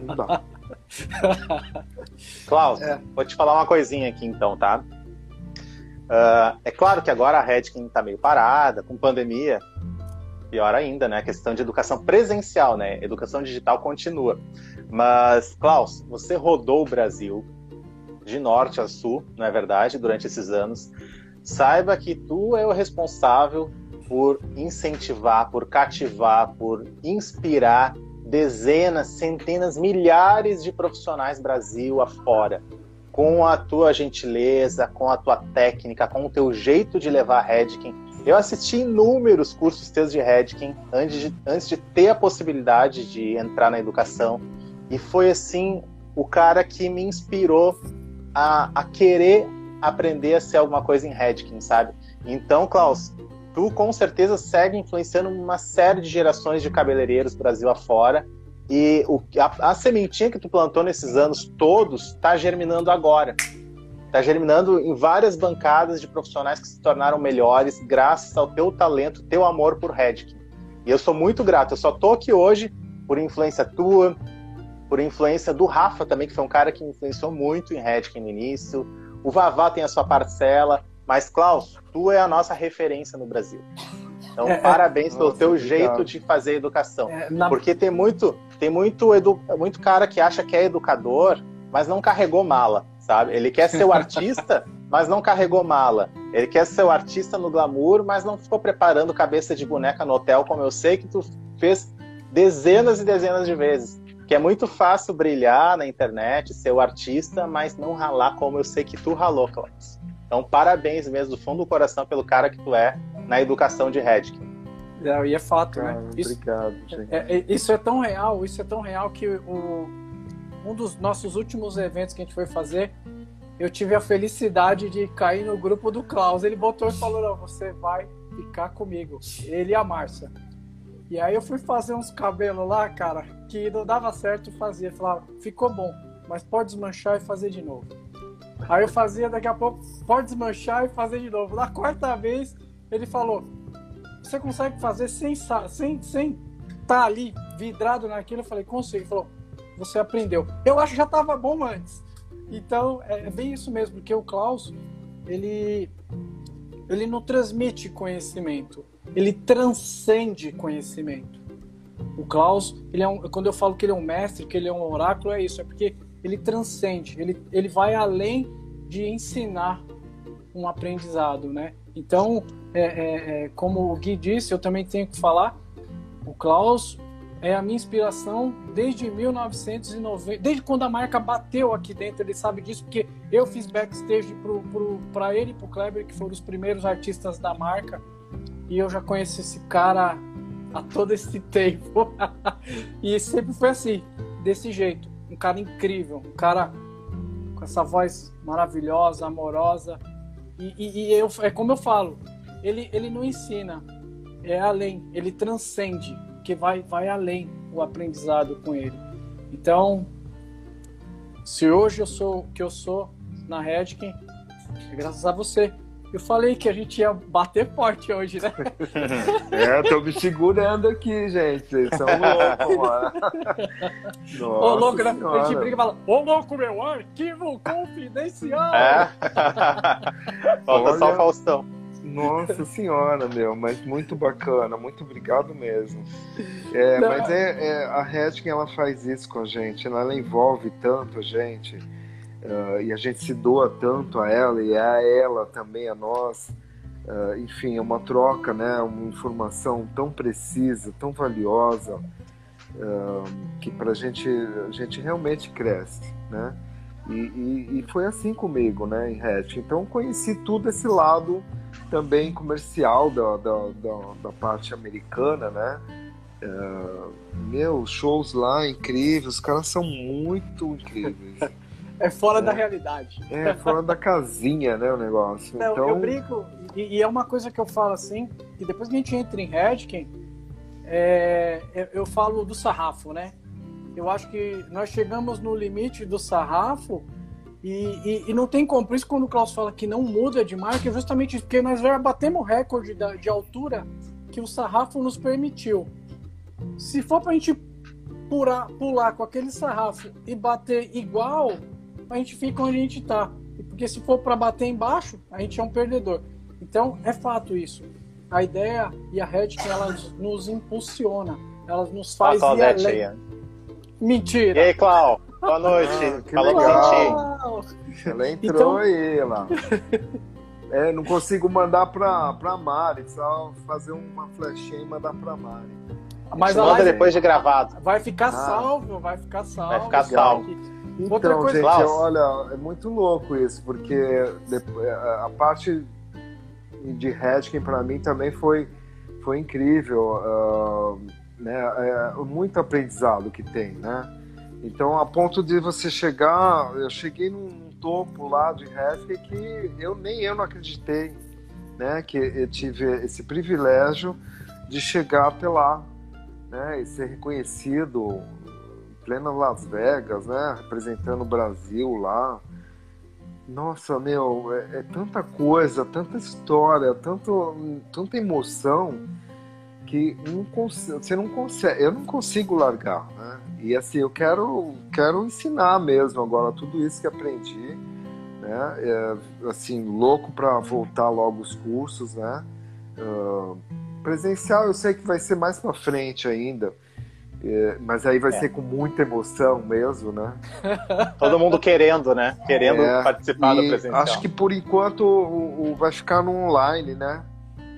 Não dá. *laughs* Klaus, é. vou te falar uma coisinha aqui então, tá? Uh, é claro que agora a Redkin está meio parada, com pandemia, pior ainda, né? A questão de educação presencial, né? Educação digital continua. Mas, Klaus, você rodou o Brasil, de norte a sul, não é verdade, durante esses anos. Saiba que tu é o responsável por incentivar, por cativar, por inspirar dezenas, centenas, milhares de profissionais Brasil afora. Com a tua gentileza, com a tua técnica, com o teu jeito de levar Redkin. Eu assisti inúmeros cursos teus de Redkin antes de, antes de ter a possibilidade de entrar na educação. E foi assim o cara que me inspirou a, a querer aprender a ser alguma coisa em Redkin, sabe? Então, Klaus, tu com certeza segue influenciando uma série de gerações de cabeleireiros Brasil afora. E o, a, a sementinha que tu plantou nesses anos todos está germinando agora. Está germinando em várias bancadas de profissionais que se tornaram melhores graças ao teu talento, teu amor por Redkin. E eu sou muito grato. Eu só tô aqui hoje por influência tua, por influência do Rafa também, que foi um cara que influenciou muito em Redkin no início. O Vavá tem a sua parcela, mas Klaus, tu é a nossa referência no Brasil. Então, é, é. parabéns é, pelo nossa, teu obrigado. jeito de fazer educação. É, na... Porque tem muito, tem muito, edu... muito cara que acha que é educador, mas não carregou mala, sabe? Ele quer ser o *laughs* artista, mas não carregou mala. Ele quer ser o artista no glamour, mas não ficou preparando cabeça de boneca no hotel, como eu sei que tu fez dezenas e dezenas de vezes que é muito fácil brilhar na internet, ser o artista, mas não ralar como eu sei que tu ralou, Cláudio. Então, parabéns mesmo do fundo do coração pelo cara que tu é na educação de Redkin. É, e é fato, né? Isso, obrigado, gente. É, é, isso é tão real, isso é tão real que o, um dos nossos últimos eventos que a gente foi fazer, eu tive a felicidade de cair no grupo do Klaus. Ele botou e falou: Não, você vai ficar comigo. Ele e a Márcia. E aí eu fui fazer uns cabelos lá, cara, que não dava certo fazia. Falava, ficou bom, mas pode desmanchar e fazer de novo. Aí eu fazia, daqui a pouco, pode desmanchar e fazer de novo. Na quarta vez, ele falou, você consegue fazer sem sem sem tá ali vidrado naquilo? Eu falei, consigo. Ele falou, você aprendeu. Eu acho que já estava bom antes. Então, é, é bem isso mesmo, porque o Klaus, ele, ele não transmite conhecimento ele transcende conhecimento. O Klaus, ele é um, quando eu falo que ele é um mestre, que ele é um oráculo, é isso, é porque ele transcende, ele, ele vai além de ensinar um aprendizado, né? Então, é, é, é, como o Gui disse, eu também tenho que falar, o Klaus é a minha inspiração desde 1990, desde quando a marca bateu aqui dentro, ele sabe disso, porque eu fiz backstage para ele e para o Kleber, que foram os primeiros artistas da marca, e eu já conheço esse cara há todo esse *laughs* tempo. e sempre foi assim, desse jeito. Um cara incrível, um cara com essa voz maravilhosa, amorosa. E, e, e eu, é como eu falo, ele, ele não ensina, é além, ele transcende, que vai, vai além. o aprendizado com ele. Então, se hoje eu sou o que eu sou na Redkin, é graças a você. Eu falei que a gente ia bater forte hoje, né? *laughs* é, tô me segurando aqui, gente. Vocês são loucos, mano. Nossa *laughs* Ô, louco, né? A gente briga e fala: Ô, louco, meu arquivo confidencial. É. *laughs* Falta só o Faustão. Nossa senhora, meu, mas muito bacana, muito obrigado mesmo. É, mas é, é, a Redkin ela faz isso com a gente, ela, ela envolve tanto a gente uh, e a gente se doa tanto a ela e a ela também a nós. Uh, enfim, é uma troca, né? Uma informação tão precisa, tão valiosa uh, que para gente a gente realmente cresce, né? E, e, e, foi assim comigo, né, em Hatch. Então conheci tudo esse lado também comercial da, da, da, da parte americana, né? Uh, meu, shows lá incríveis, os caras são muito incríveis. *laughs* É fora é. da realidade. É, fora da casinha, né, o negócio. Não, então... Eu brinco, e, e, é uma coisa que eu falo assim, que depois que a gente entra em Redken, é, eu falo do sarrafo, né? Eu acho que nós chegamos no limite do sarrafo e, e, e, não tem como. Por isso, quando o Klaus fala que não muda de marca, é justamente porque nós já batemos o recorde da, de altura que o sarrafo nos permitiu. Se for para a gente pular, pular com aquele sarrafo e bater igual, a gente fica onde a gente está. Porque se for para bater embaixo, a gente é um perdedor. Então, é fato isso. A ideia e a Red ela nos impulsiona, ela nos faz ir além. Mentira. E aí, Clau? Boa noite. Ah, Falou legal. Ela entrou então... aí lá. *laughs* É, não consigo mandar pra, pra Mari, só fazer uma flechinha e mandar pra Mari. Mas manda depois de gravado. Vai ficar ah. salvo, vai ficar salvo. Vai ficar salvo. Então, coisa, gente, olha, é muito louco isso, porque a parte de Redkin para mim também foi, foi incrível. Uh, né? É, muito aprendizado que tem, né? Então, a ponto de você chegar, eu cheguei num topo lá de Redkin que eu nem eu não acreditei, né? Que eu tive esse privilégio de chegar até lá, né? E ser reconhecido plena Las Vegas, né? Representando o Brasil lá. Nossa, meu, é, é tanta coisa, tanta história, tanto, tanta emoção que não você não consegue, eu não consigo largar, né? E assim, eu quero, quero ensinar mesmo agora tudo isso que aprendi, né? É, assim, louco para voltar logo os cursos, né? Uh, presencial eu sei que vai ser mais para frente ainda, é, mas aí vai é. ser com muita emoção mesmo, né? *laughs* Todo mundo querendo, né? Querendo é, participar do presencial. Acho que por enquanto o, o, vai ficar no online, né?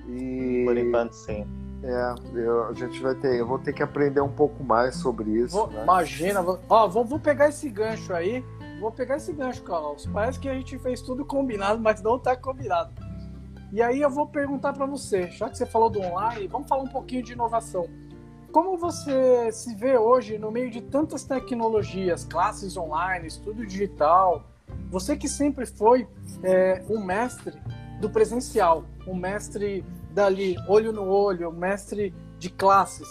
E... Por enquanto, sim. É, eu, a gente vai ter, eu vou ter que aprender um pouco mais sobre isso. Vou, né? Imagina, vou, ó, vou, vou pegar esse gancho aí, vou pegar esse gancho, Carlos. Parece que a gente fez tudo combinado, mas não tá combinado. E aí eu vou perguntar para você, já que você falou do online, vamos falar um pouquinho de inovação. Como você se vê hoje no meio de tantas tecnologias, classes online, estudo digital? Você que sempre foi é, um mestre do presencial, um mestre dali, olho no olho, um mestre de classes.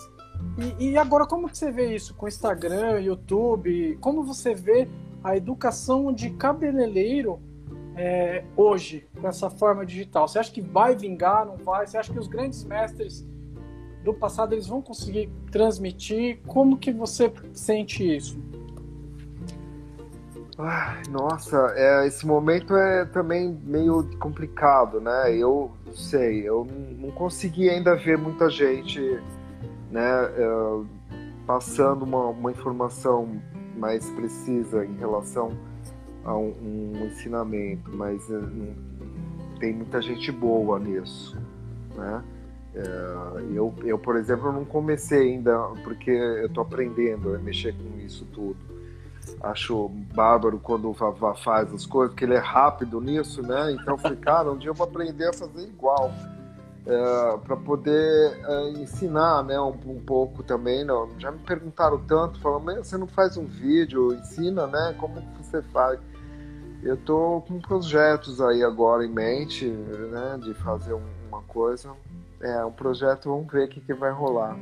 E, e agora, como que você vê isso com Instagram, YouTube? Como você vê a educação de cabeleireiro é, hoje, com essa forma digital? Você acha que vai vingar, não vai? Você acha que os grandes mestres do passado eles vão conseguir transmitir? Como que você sente isso? Ai, nossa, é, esse momento é também meio complicado, né? Eu sei, eu não consegui ainda ver muita gente, né, é, passando uma, uma, informação mais precisa em relação a um, um ensinamento, mas é, tem muita gente boa nisso, né? É, eu, eu, por exemplo, não comecei ainda, porque eu estou aprendendo a mexer com isso tudo. Acho bárbaro quando o Vavá faz as coisas, porque ele é rápido nisso, né? Então eu falei, cara, um dia eu vou aprender a fazer igual. É, para poder é, ensinar né, um, um, pouco também. Já me perguntaram tanto, falando, mas você não faz um vídeo, ensina, né? Como você faz? Eu estou com projetos aí agora em mente, né, de fazer um, uma coisa é um projeto, vamos ver o que, que vai rolar.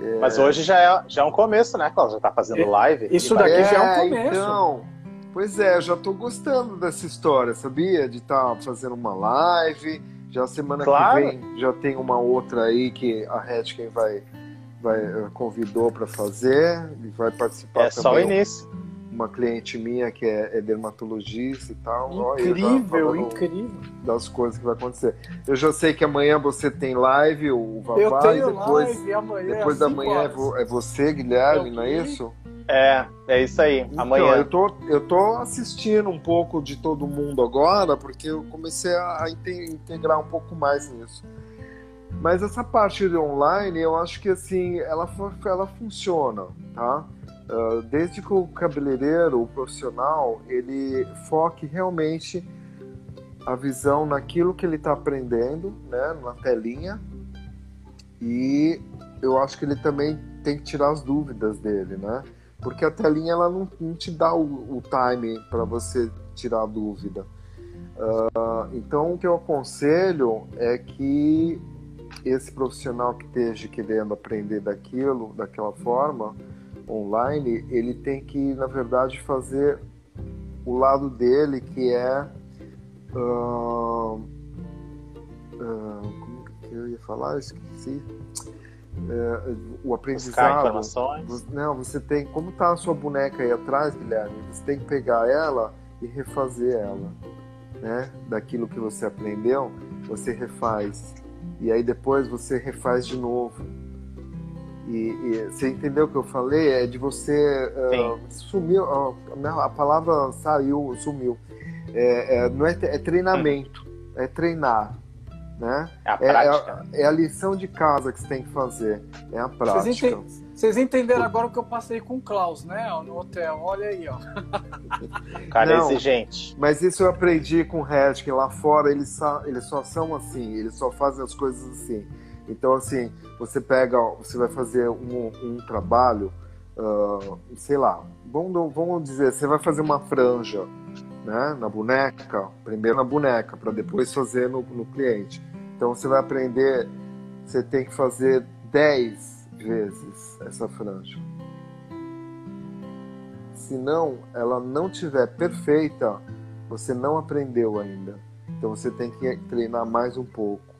É... Mas hoje já é, já é um começo, né, Cláudio? Já tá fazendo é, live. Isso daqui é, já é um começo. Então, pois é, eu já tô gostando dessa história, sabia? De estar tá fazendo uma live. Já semana claro. que vem já tem uma outra aí que a Redken vai, vai eh, convidou para fazer e vai participar é também. É só o início uma cliente minha que é, é dermatologista e tal. Incrível, incrível. Das coisas que vai acontecer. Eu já sei que amanhã você tem live, o Vavá, eu tenho depois, live amanhã, depois da manhã é, é você, Guilherme, não é isso? É, é isso aí. Então, amanhã. Eu tô, eu tô assistindo um pouco de todo mundo agora, porque eu comecei a integrar um pouco mais nisso. Mas essa parte de online, eu acho que assim, ela, ela funciona, tá? Uh, desde que o cabeleireiro, o profissional, ele foque realmente a visão naquilo que ele está aprendendo, né, na telinha, e eu acho que ele também tem que tirar as dúvidas dele, né? Porque a telinha ela não, não te dá o, o time para você tirar a dúvida. Uh, então, o que eu aconselho é que esse profissional que esteja querendo aprender daquilo, daquela forma, online, ele tem que, na verdade, fazer o lado dele, que é. Uh, uh, como que eu ia falar? Esqueci. Uh, o aprendizado. Não, você tem. Como está a sua boneca aí atrás, Guilherme? Você tem que pegar ela e refazer ela. Né? Daquilo que você aprendeu, você refaz. E aí depois você refaz de novo e, e, você entendeu o que eu falei? É de você uh, sumiu, uh, a palavra saiu, sumiu. É, é, não é, é treinamento, hum. é treinar. Né? É a prática. É, é, a lição de casa que você tem que fazer, é a prática. Vocês, ente... vocês entenderam agora o que eu passei com o Klaus, né? No hotel, olha aí, ó. Cara Não, exigente. Mas isso eu aprendi com o Red, que lá fora eles, eles só são assim, eles só fazem as coisas assim. Então, assim, você pega, você vai fazer um, um trabalho, uh, sei lá, vamos, vamos dizer, você vai fazer uma franja né, na boneca, primeiro na boneca, para depois fazer no, no cliente. Então, você vai aprender, você tem que fazer 10 vezes essa franja. Se não, ela não tiver perfeita, você não aprendeu ainda. Então você tem que treinar mais um pouco.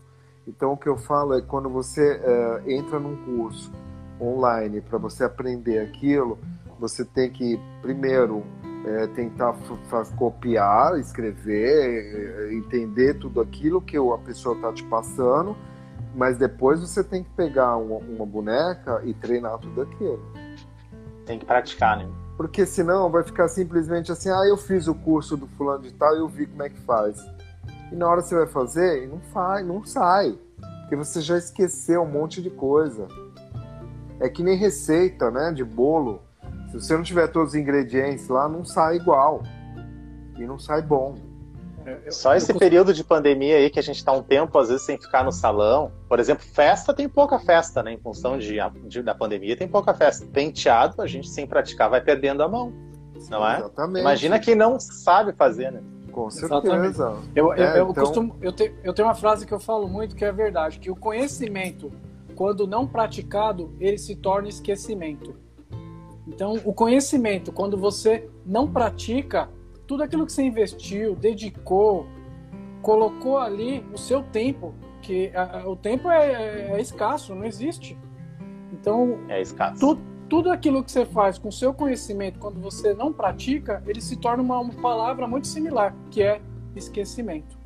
Então, o que eu falo é quando você uh, entra num curso online para você aprender aquilo, você tem que, primeiro, é, tentar copiar, escrever, entender tudo aquilo que a pessoa está te passando, mas depois você tem que pegar uma, uma, boneca e treinar tudo aquilo. Tem que praticar, né? Porque senão vai ficar simplesmente assim, ah, eu fiz o curso do fulano de tal e eu vi como é que faz. E na hora você vai fazer, não faz, não sai. Porque você já esqueceu um monte de coisa. É que nem receita, né, de bolo. Se você não tiver todos os ingredientes lá, não sai igual. E não sai bom. É, Só esse período de pandemia aí que a gente está um tempo, às vezes, sem ficar no salão. Por exemplo, festa tem pouca festa, né? Em função de, de da pandemia, tem pouca festa. Penteado, a gente sem praticar vai perdendo a mão. Não é? Exatamente. Imagina quem não sabe fazer, né? Com certeza. Eu, é, eu, eu, então... costumo, eu, te, eu tenho uma frase que eu falo muito que é verdade, que o conhecimento, quando não praticado, ele se torna esquecimento. Então, o conhecimento, quando você não pratica, tudo aquilo que você investiu, dedicou, colocou ali o seu tempo, que a, a, o tempo é, é, é, escasso, não existe. Então, é escasso. Tu, tudo aquilo que você faz com seu conhecimento, quando você não pratica, ele se torna uma, uma palavra muito similar, que é esquecimento.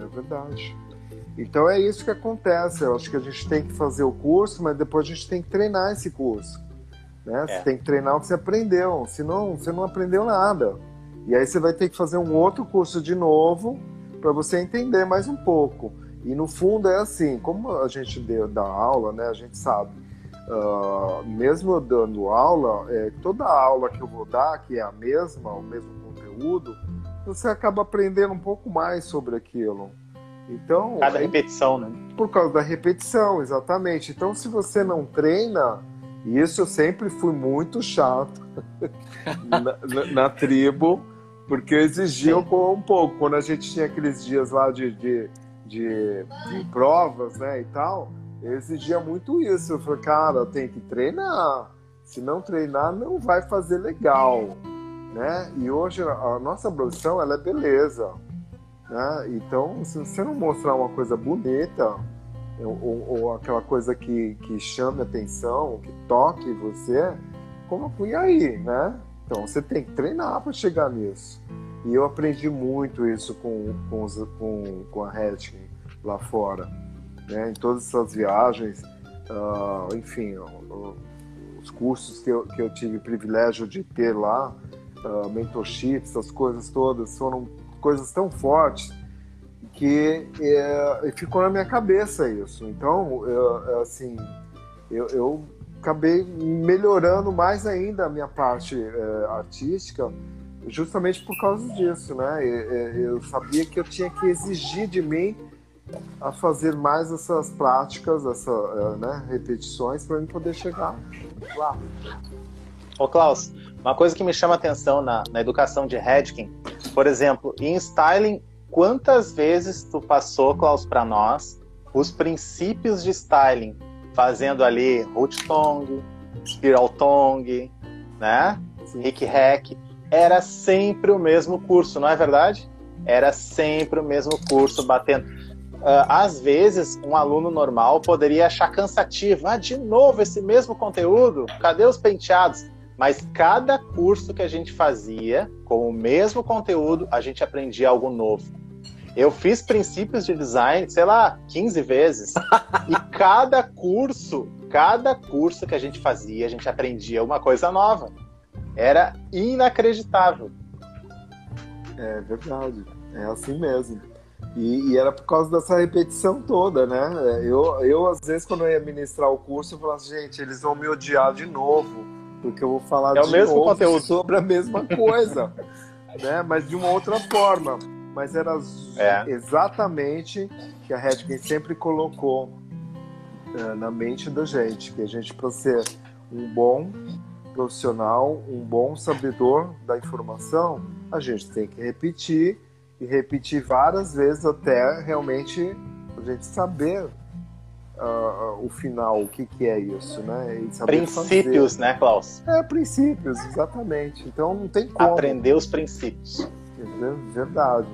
É verdade. Então é isso que acontece. Eu acho que a gente tem que fazer o curso, mas depois a gente tem que treinar esse curso. Né? É. Você tem que treinar o que você aprendeu, senão você não aprendeu nada. E aí você vai ter que fazer um outro curso de novo para você entender mais um pouco. E no fundo é assim, como a gente deu da aula, né, a gente sabe Uh, mesmo dando aula, é, toda aula que eu vou dar, que é a mesma, o mesmo conteúdo, você acaba aprendendo um pouco mais sobre aquilo. Então, cada repetição, né? Por causa da repetição, exatamente. Então, se você não treina, e isso eu sempre fui muito chato *laughs* na, na, na, tribo, porque eu exigia um pouco. Quando a gente tinha aqueles dias lá de, de, de, de provas, né, e tal, eu exigia muito isso. Eu falei, cara, tem que treinar. Se não treinar, não vai fazer legal. Né? E hoje a nossa profissão ela é beleza. Né? Então, se você não mostrar uma coisa bonita, ou, ou, aquela coisa que, que chame atenção, que toque você, como e aí, né? Então você tem que treinar para chegar nisso. E eu aprendi muito isso com, com, com, com a Redkin lá fora. Né? Em todas essas viagens, uh, enfim, os cursos que eu, que eu tive privilégio de ter lá, uh, mentorship, essas coisas todas, foram coisas tão fortes que é, ficou na minha cabeça isso. Então, eu, assim, eu, eu, acabei melhorando mais ainda a minha parte é, artística, justamente por causa disso, né? Eu, eu sabia que eu tinha que exigir de mim a fazer mais essas práticas, essas né, repetições para eu poder chegar lá. Ô Klaus, uma coisa que me chama atenção na, na educação de Hedkin, por exemplo, em styling quantas vezes tu passou, Klaus, para nós os princípios de styling, fazendo ali root tongue, spiral tongue, né? Rick hack, era sempre o mesmo curso, não é verdade? Era sempre o mesmo curso, batendo. Uh, às vezes, um aluno normal poderia achar cansativo. Ah, de novo esse mesmo conteúdo? Cadê os penteados? Mas cada curso que a gente fazia, com o mesmo conteúdo, a gente aprendia algo novo. Eu fiz princípios de design, sei lá, 15 vezes. *laughs* e cada curso, cada curso que a gente fazia, a gente aprendia uma coisa nova. Era inacreditável. É verdade. É assim mesmo. E, e, era por causa dessa repetição toda, né? Eu, eu, às vezes, quando eu ia ministrar o curso, eu falava assim, gente, eles vão me odiar de novo, porque eu vou falar é de o mesmo novo conteúdo. sobre a mesma coisa, *laughs* né? Mas de uma outra forma mas era é. exatamente que a Redken sempre colocou uh, na mente da gente, que a gente, para ser um bom profissional, um bom sabedor da informação, a gente tem que repetir e repetir várias vezes até realmente a gente saber uh, o final, o que, que é isso, né? princípios, fazer. né, Klaus? É, princípios, exatamente. Então não tem como. Aprender os princípios. Verdade.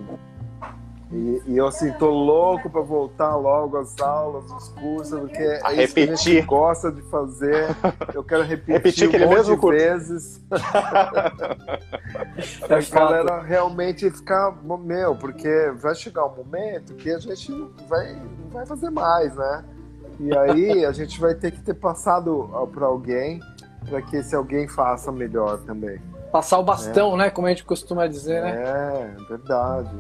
E, e, eu assim, tô louco para voltar logo às aulas, os cursos, porque a é repetir. isso que a gente gosta de fazer. Eu quero repetir, repetir um monte mesmo de curso. vezes. *laughs* é a galera realmente ficar, meu, porque vai chegar um momento que a gente vai, não vai fazer mais, né? E aí a gente vai ter que ter passado para alguém para que esse alguém faça melhor também. Passar o bastão, é. né? Como a gente costuma dizer, né? É, verdade.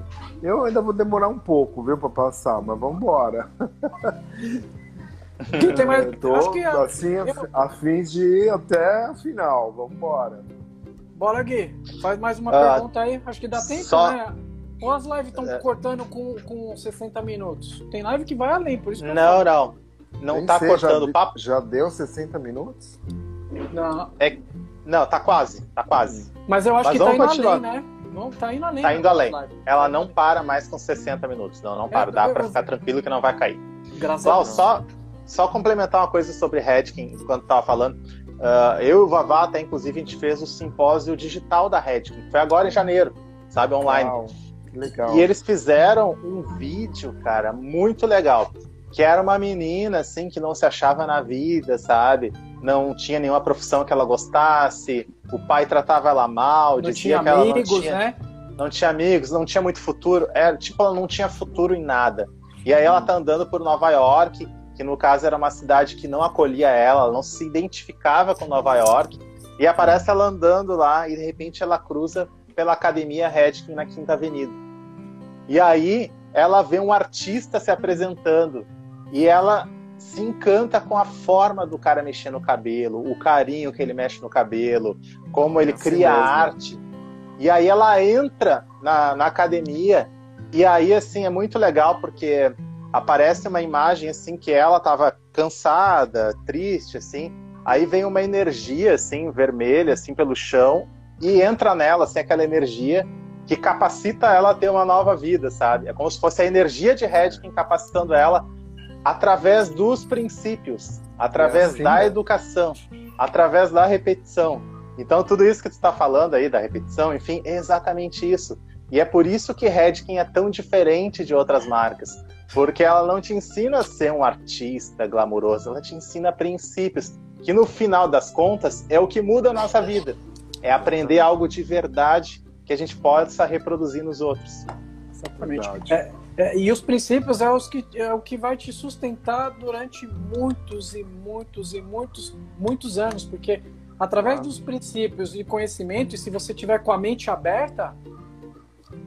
Eu ainda vou demorar um pouco, viu, para passar, mas vamos embora. *laughs* tem mais... Tô, Acho que assim, eu... a fins de ir até a final. Vamos embora. Bora, Gui. Faz mais uma ah, pergunta aí. Acho que dá tempo, só... né? Ou as lives estão é. cortando com, com 60 minutos? Tem live que vai além, por isso que Não, não. Não Nem tá sei, cortando o papo. Já deu 60 minutos? Não. É, não, tá quase, tá quase. Mas eu acho Mas que tá indo continuar. além, né? Não, tá indo além. Tá indo além. Ela não para mais com 60 minutos. Não, não para. É, Dá eu, pra ficar tranquilo que não vai cair. Graças a Deus. Só, só complementar uma coisa sobre Redkin, enquanto tava falando. Uh, eu e o Vavá, até inclusive, a gente fez o simpósio digital da Redkin. Foi agora em janeiro, sabe? Online. Uau, legal. E eles fizeram um vídeo, cara, muito legal. Que era uma menina, assim, que não se achava na vida, sabe? Não tinha nenhuma profissão que ela gostasse, o pai tratava ela mal, não dizia tinha que ela amigos, não tinha, né? não tinha amigos, não tinha muito futuro, era, tipo, ela não tinha futuro em nada. E aí ela tá andando por Nova York, que no caso era uma cidade que não acolhia ela, ela não se identificava com Nova York, e aparece ela andando lá e de repente ela cruza pela Academia Redkin na Quinta Avenida. E aí ela vê um artista se apresentando e ela se encanta com a forma do cara mexendo no cabelo, o carinho que ele mexe no cabelo, como ele assim cria mesmo. arte. E aí ela entra na, na academia e aí assim é muito legal porque aparece uma imagem assim que ela estava cansada, triste assim. Aí vem uma energia assim vermelha assim pelo chão e entra nela assim aquela energia que capacita ela a ter uma nova vida, sabe? É como se fosse a energia de Redkin capacitando ela através dos princípios, através é assim, da né? educação, através da repetição. Então, tudo isso que tu está falando aí da repetição, enfim, é exatamente isso. E é por isso que Redkin é tão diferente de outras marcas. Porque ela não te ensina a ser um artista glamouroso, ela te ensina princípios, que no final das contas é o que muda a nossa vida. É aprender algo de verdade que a gente possa reproduzir nos outros. Exatamente. É, é, e os princípios é, os que, é o que vai te sustentar durante muitos e muitos e muitos, muitos anos, porque através dos princípios e conhecimento, e se você tiver com a mente aberta,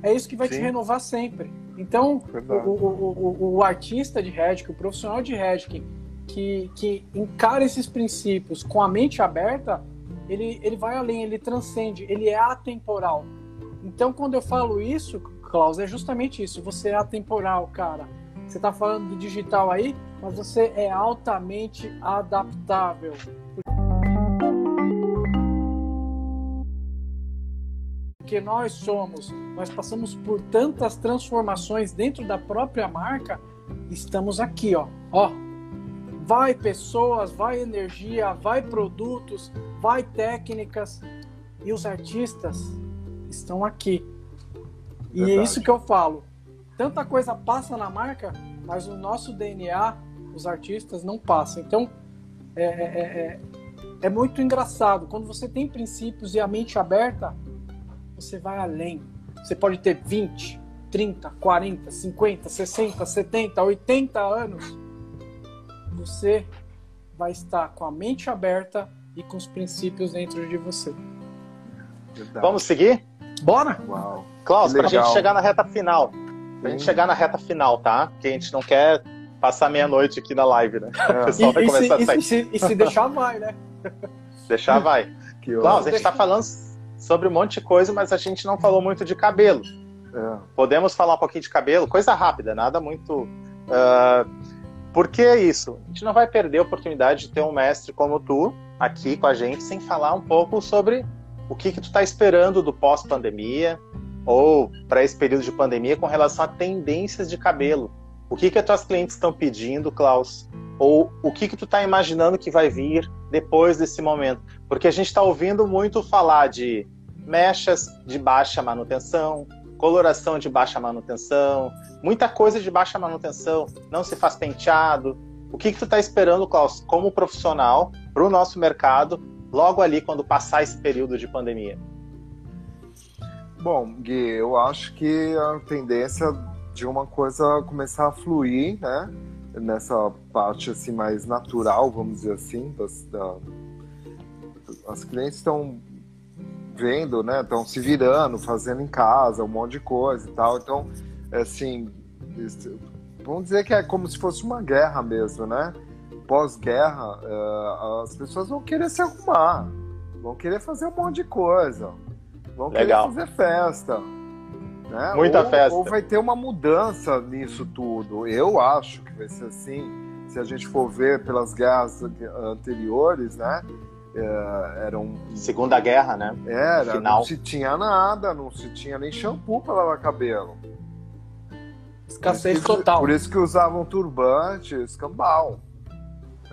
é isso que vai Sim. te renovar sempre. Então, o, o, o, o, artista de Redkin, o profissional de Redkin, que, que encara esses princípios com a mente aberta, ele, ele vai além, ele transcende, ele é atemporal. Então, quando eu falo isso, Klaus, é justamente isso. Você é atemporal, cara. Você está falando do digital aí, mas você é altamente adaptável. Porque nós somos, nós passamos por tantas transformações dentro da própria marca, estamos aqui, ó. Ó, vai pessoas, vai energia, vai produtos, vai técnicas e os artistas estão aqui e é isso que eu falo. Tanta coisa passa na marca, mas o nosso DNA, os artistas, não passam. Então, é, é, é, é muito engraçado. Quando você tem princípios e a mente aberta, você vai além. Você pode ter 20, 30, 40, 50, 60, 70, 80 anos. Você vai estar com a mente aberta e com os princípios dentro de você. Verdade. Vamos seguir? Bora? Uau. Klaus, para a gente chegar na reta final. Pra gente chegar na reta final, tá? Porque a gente não quer passar meia-noite aqui na live, né? É. *laughs* O pessoal e, vai começar se, a sair. E se, e se deixar, vai, né? *laughs* Deixar, vai. *laughs* Klaus, a gente está falando sobre um monte de coisa, mas a gente não falou muito de cabelo. É. Podemos falar um pouquinho de cabelo? Coisa rápida, nada muito. Uh, por que isso? A gente não vai perder a oportunidade de ter um mestre como tu aqui com a gente sem falar um pouco sobre o que, que tu está esperando do pós-pandemia, ou para esse período de pandemia com relação a tendências de cabelo. O que que as tuas clientes estão pedindo, Klaus? Ou o que que tu está imaginando que vai vir depois desse momento? Porque a gente está ouvindo muito falar de mechas de baixa manutenção, coloração de baixa manutenção, muita coisa de baixa manutenção, não se faz penteado. O que que tu está esperando, Klaus, como profissional, para o nosso mercado, logo ali quando passar esse período de pandemia? Bom, Gui, eu acho que a tendência de uma coisa começar a fluir, né? Nessa parte assim mais natural, vamos dizer assim, das, da... as clientes estão vendo, né? Estão se virando, fazendo em casa um monte de coisa e tal. Então, assim, vamos dizer que é como se fosse uma guerra mesmo, né? Pós-guerra, uh, as pessoas vão querer se arrumar, vão querer fazer um monte de coisa Vão Legal. querer fazer festa. Né? Muita ou, festa. Ou vai ter uma mudança nisso tudo. Eu acho que vai ser assim. Se a gente for ver pelas guerras anteriores, né? É, era um... Segunda Guerra, né? Era, Final. não se tinha nada, não se tinha nem shampoo para lavar cabelo. Escassez total. Por isso que usavam turbante, escambau.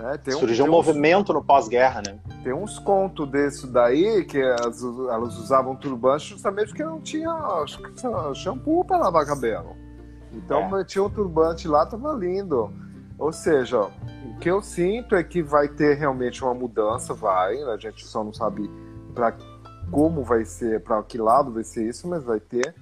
É, tem Surgiu um, um movimento no pós-guerra, né? Tem uns contos desse daí que as, elas usavam turbante justamente porque não tinha shampoo para lavar cabelo. Então é. tinha um turbante lá, tava lindo. Ou seja, o que eu sinto é que vai ter realmente uma mudança, vai. A gente só não sabe para como vai ser, para que lado vai ser isso, mas vai ter.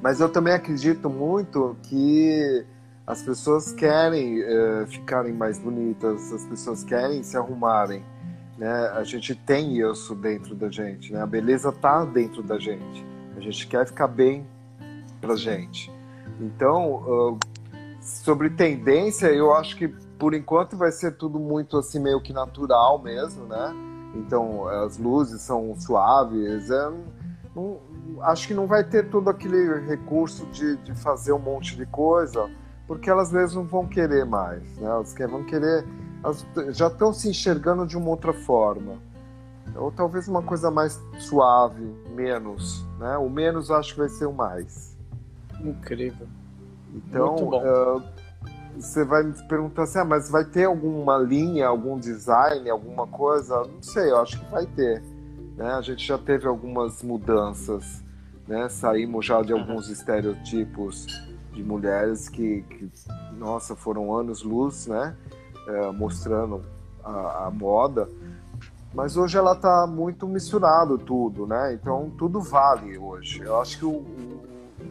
Mas eu também acredito muito que as pessoas querem uh, ficarem mais bonitas, as pessoas querem se arrumarem. Né? A gente tem isso dentro da gente, né? a beleza está dentro da gente. A gente quer ficar bem pra gente. Então, uh, sobre tendência, eu acho que por enquanto vai ser tudo muito assim meio que natural mesmo, né? Então, as luzes são suaves. É, não, acho que não vai ter todo aquele recurso de, de fazer um monte de coisa porque elas mesmo vão querer mais, né? Elas vão querer, elas já estão se enxergando de uma outra forma, ou talvez uma coisa mais suave, menos, né? O menos acho que vai ser o mais. Incrível. Então, uh, você vai me perguntar assim, ah, mas vai ter alguma linha, algum design, alguma coisa? Não sei, eu acho que vai ter. Né? A gente já teve algumas mudanças, né? Saímos já de alguns estereotipos de mulheres que, que nossa, foram anos-luz, né? É, mostrando a, a, moda. Mas hoje ela está muito misturado tudo, né? Então tudo vale hoje. Eu acho que o, o,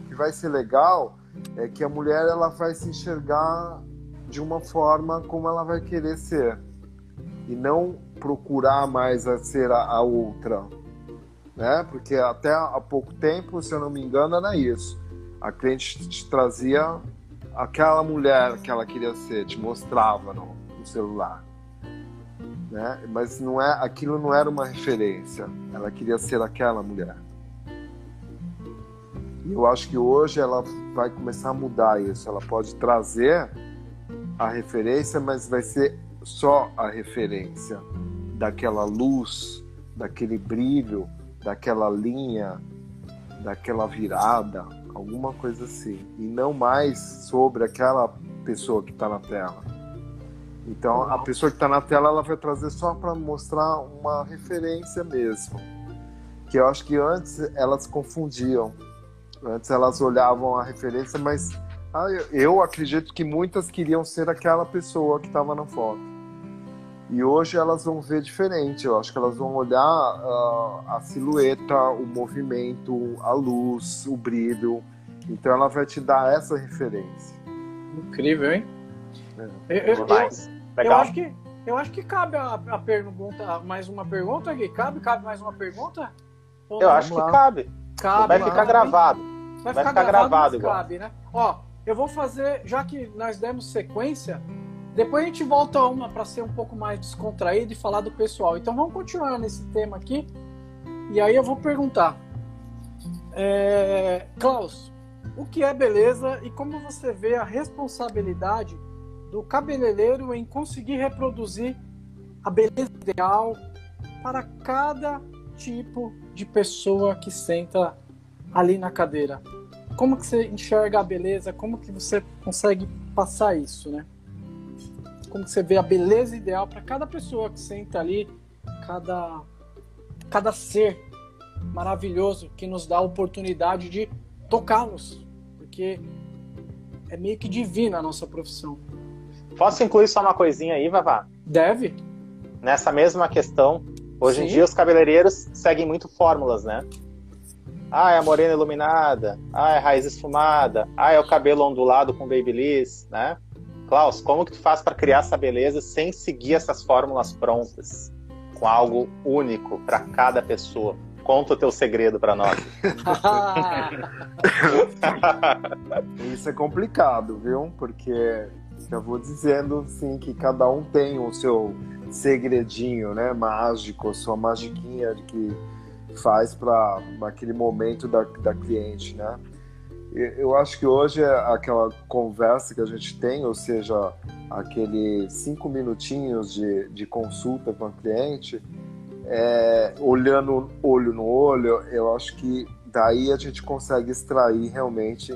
que vai ser legal é que a mulher ela vai se enxergar de uma forma como ela vai querer ser e não procurar mais a ser a, a outra, né? Porque até há pouco tempo, se eu não me engano, era isso. A cliente te trazia aquela mulher que ela queria ser, te mostrava no, no celular, né? Mas não é, aquilo não era uma referência. Ela queria ser aquela mulher. E eu acho que hoje ela vai começar a mudar isso. Ela pode trazer a referência, mas vai ser só a referência daquela luz, daquele brilho, daquela linha, daquela virada, alguma coisa assim. E não mais sobre aquela pessoa que está na tela. Então, a pessoa que está na tela ela vai trazer só para mostrar uma referência mesmo. Que eu acho que antes elas confundiam Antes elas olhavam a referência, mas ah, eu acredito que muitas queriam ser aquela pessoa que estava na foto. E hoje elas vão ver diferente. Eu acho que elas vão olhar uh, a silhueta, o movimento, a luz, o brilho. Então ela vai te dar essa referência. Incrível, hein? É. Eu, eu, eu, eu, acho que eu acho que cabe a, a pergunta, mais uma pergunta aqui. Cabe, cabe mais uma pergunta? eu acho que cabe. cabe. Vai ficar gravado. Vai, vai ficar, ficar, gravado, gravado cabe, né? Ó, eu vou fazer, já que nós demos sequência, depois a gente volta a uma para ser um pouco mais descontraído e falar do pessoal. Então vamos continuar nesse tema aqui. E aí eu vou perguntar. É, Klaus, o que é beleza e como você vê a responsabilidade do cabeleireiro em conseguir reproduzir a beleza ideal para cada tipo de pessoa que senta ali na cadeira. Como que você enxerga a beleza? Como que você consegue passar isso, né? Como que você vê a beleza ideal para cada pessoa que senta ali, cada cada ser maravilhoso que nos dá a oportunidade de tocá-los, porque é meio que divina a nossa profissão. Posso incluir só uma coisinha aí, Vavá? Deve. Nessa mesma questão, hoje Sim. em dia os cabeleireiros seguem muito fórmulas, né? Ah, é a morena iluminada. Ah, é a raiz esfumada. Ah, é o cabelo ondulado com babyliss, né? Klaus, como que tu faz para criar essa beleza sem seguir essas fórmulas prontas? Com algo único para cada pessoa. Conta o teu segredo para nós. *laughs* Isso é complicado, viu? Porque já vou dizendo sim que cada um tem o seu segredinho, né? Mágico, sua magiquinha que faz para aquele momento da, da cliente, né? Eu acho que hoje é aquela conversa que a gente tem, ou seja, aqueles cinco minutinhos de, de consulta com a cliente, é, olhando olho no olho, eu acho que daí a gente consegue extrair realmente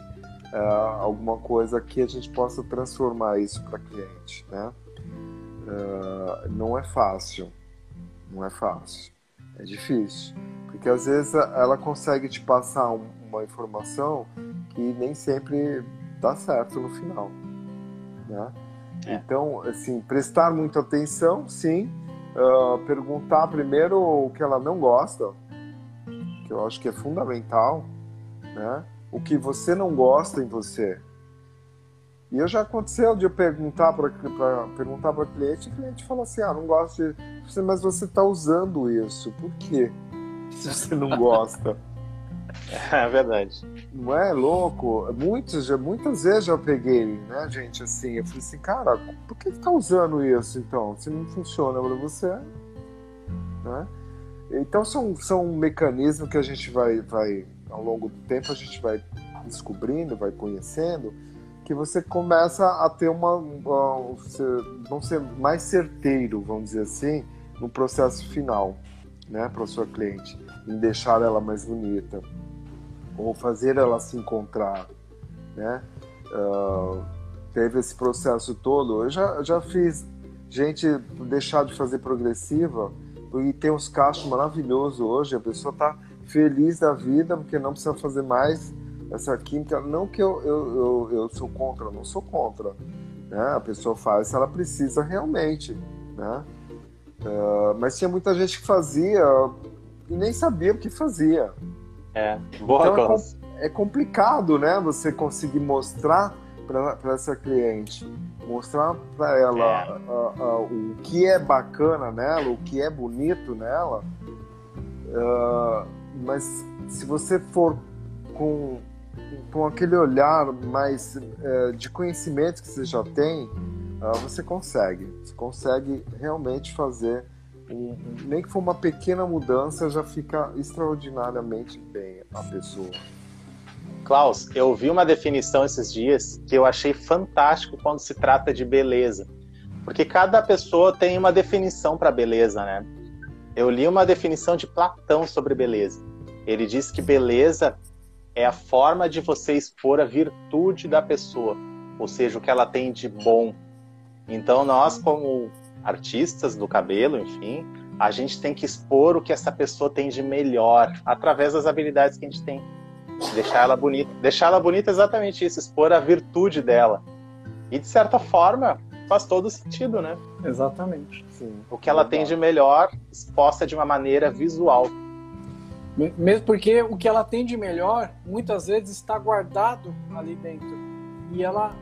é, alguma coisa que a gente possa transformar isso para cliente, né? É, não é fácil, não é fácil, é difícil. Porque às vezes ela consegue te passar uma informação que nem sempre dá certo no final. Né? É. Então, assim, prestar muita atenção, sim. Uh, perguntar primeiro o que ela não gosta, que eu acho que é fundamental, né? O que você não gosta em você. E eu já aconteceu de eu perguntar para perguntar para cliente, e o cliente fala assim: "Ah, não gosto de, mas você está usando isso. Por quê?" *laughs* se você não gosta. *laughs* É verdade. Não é louco? Muitas, já, muitas vezes já peguei, né, gente, assim, eu falei assim, cara, por que tá usando isso então? Se não funciona para você, né? Então são, são mecanismos que a gente vai, vai, ao longo do tempo, a gente vai descobrindo, vai conhecendo, que você começa a ter uma. uma vão ser mais certeiro, vamos dizer assim, no processo final, né, para sua cliente em deixar ela mais bonita ou fazer ela se encontrar, né? Uh, teve esse processo todo. Eu já, já fiz gente deixar de fazer progressiva e tem uns cachos maravilhosos hoje. A pessoa está feliz da vida porque não precisa fazer mais essa química. Não que eu, eu, eu, eu sou contra, não sou contra. Né? A pessoa faz se ela precisa realmente. Né? Uh, mas tinha muita gente que fazia e nem sabia o que fazia. É, boa então, é, é complicado, né? Você conseguir mostrar para essa cliente, mostrar para ela é. uh, uh, o que é bacana nela, o que é bonito nela. Uh, mas se você for com, com aquele olhar mais eh, de conhecimento que você já tem, você consegue. Você consegue realmente fazer nem que for uma pequena mudança, já fica extraordinariamente bem a pessoa. Klaus, eu vi uma definição esses dias que eu achei fantástico quando se trata de beleza. Porque cada pessoa tem uma definição para beleza, né? Eu li uma definição de Platão sobre beleza. Ele diz que beleza é a forma de você expor a virtude da pessoa, ou seja, o que ela tem de bom. Então, nós, como artistas do cabelo, enfim, a gente tem que expor o que essa pessoa tem de melhor através das habilidades que a gente tem. Deixar ela bonita. Deixar ela bonita é exatamente isso, expor a virtude dela. E de certa forma, faz todo sentido, né? Exatamente. Sim. O que ela tem de melhor exposta de uma maneira visual. Mesmo porque o que ela tem de melhor, muitas vezes está guardado ali dentro. E ela,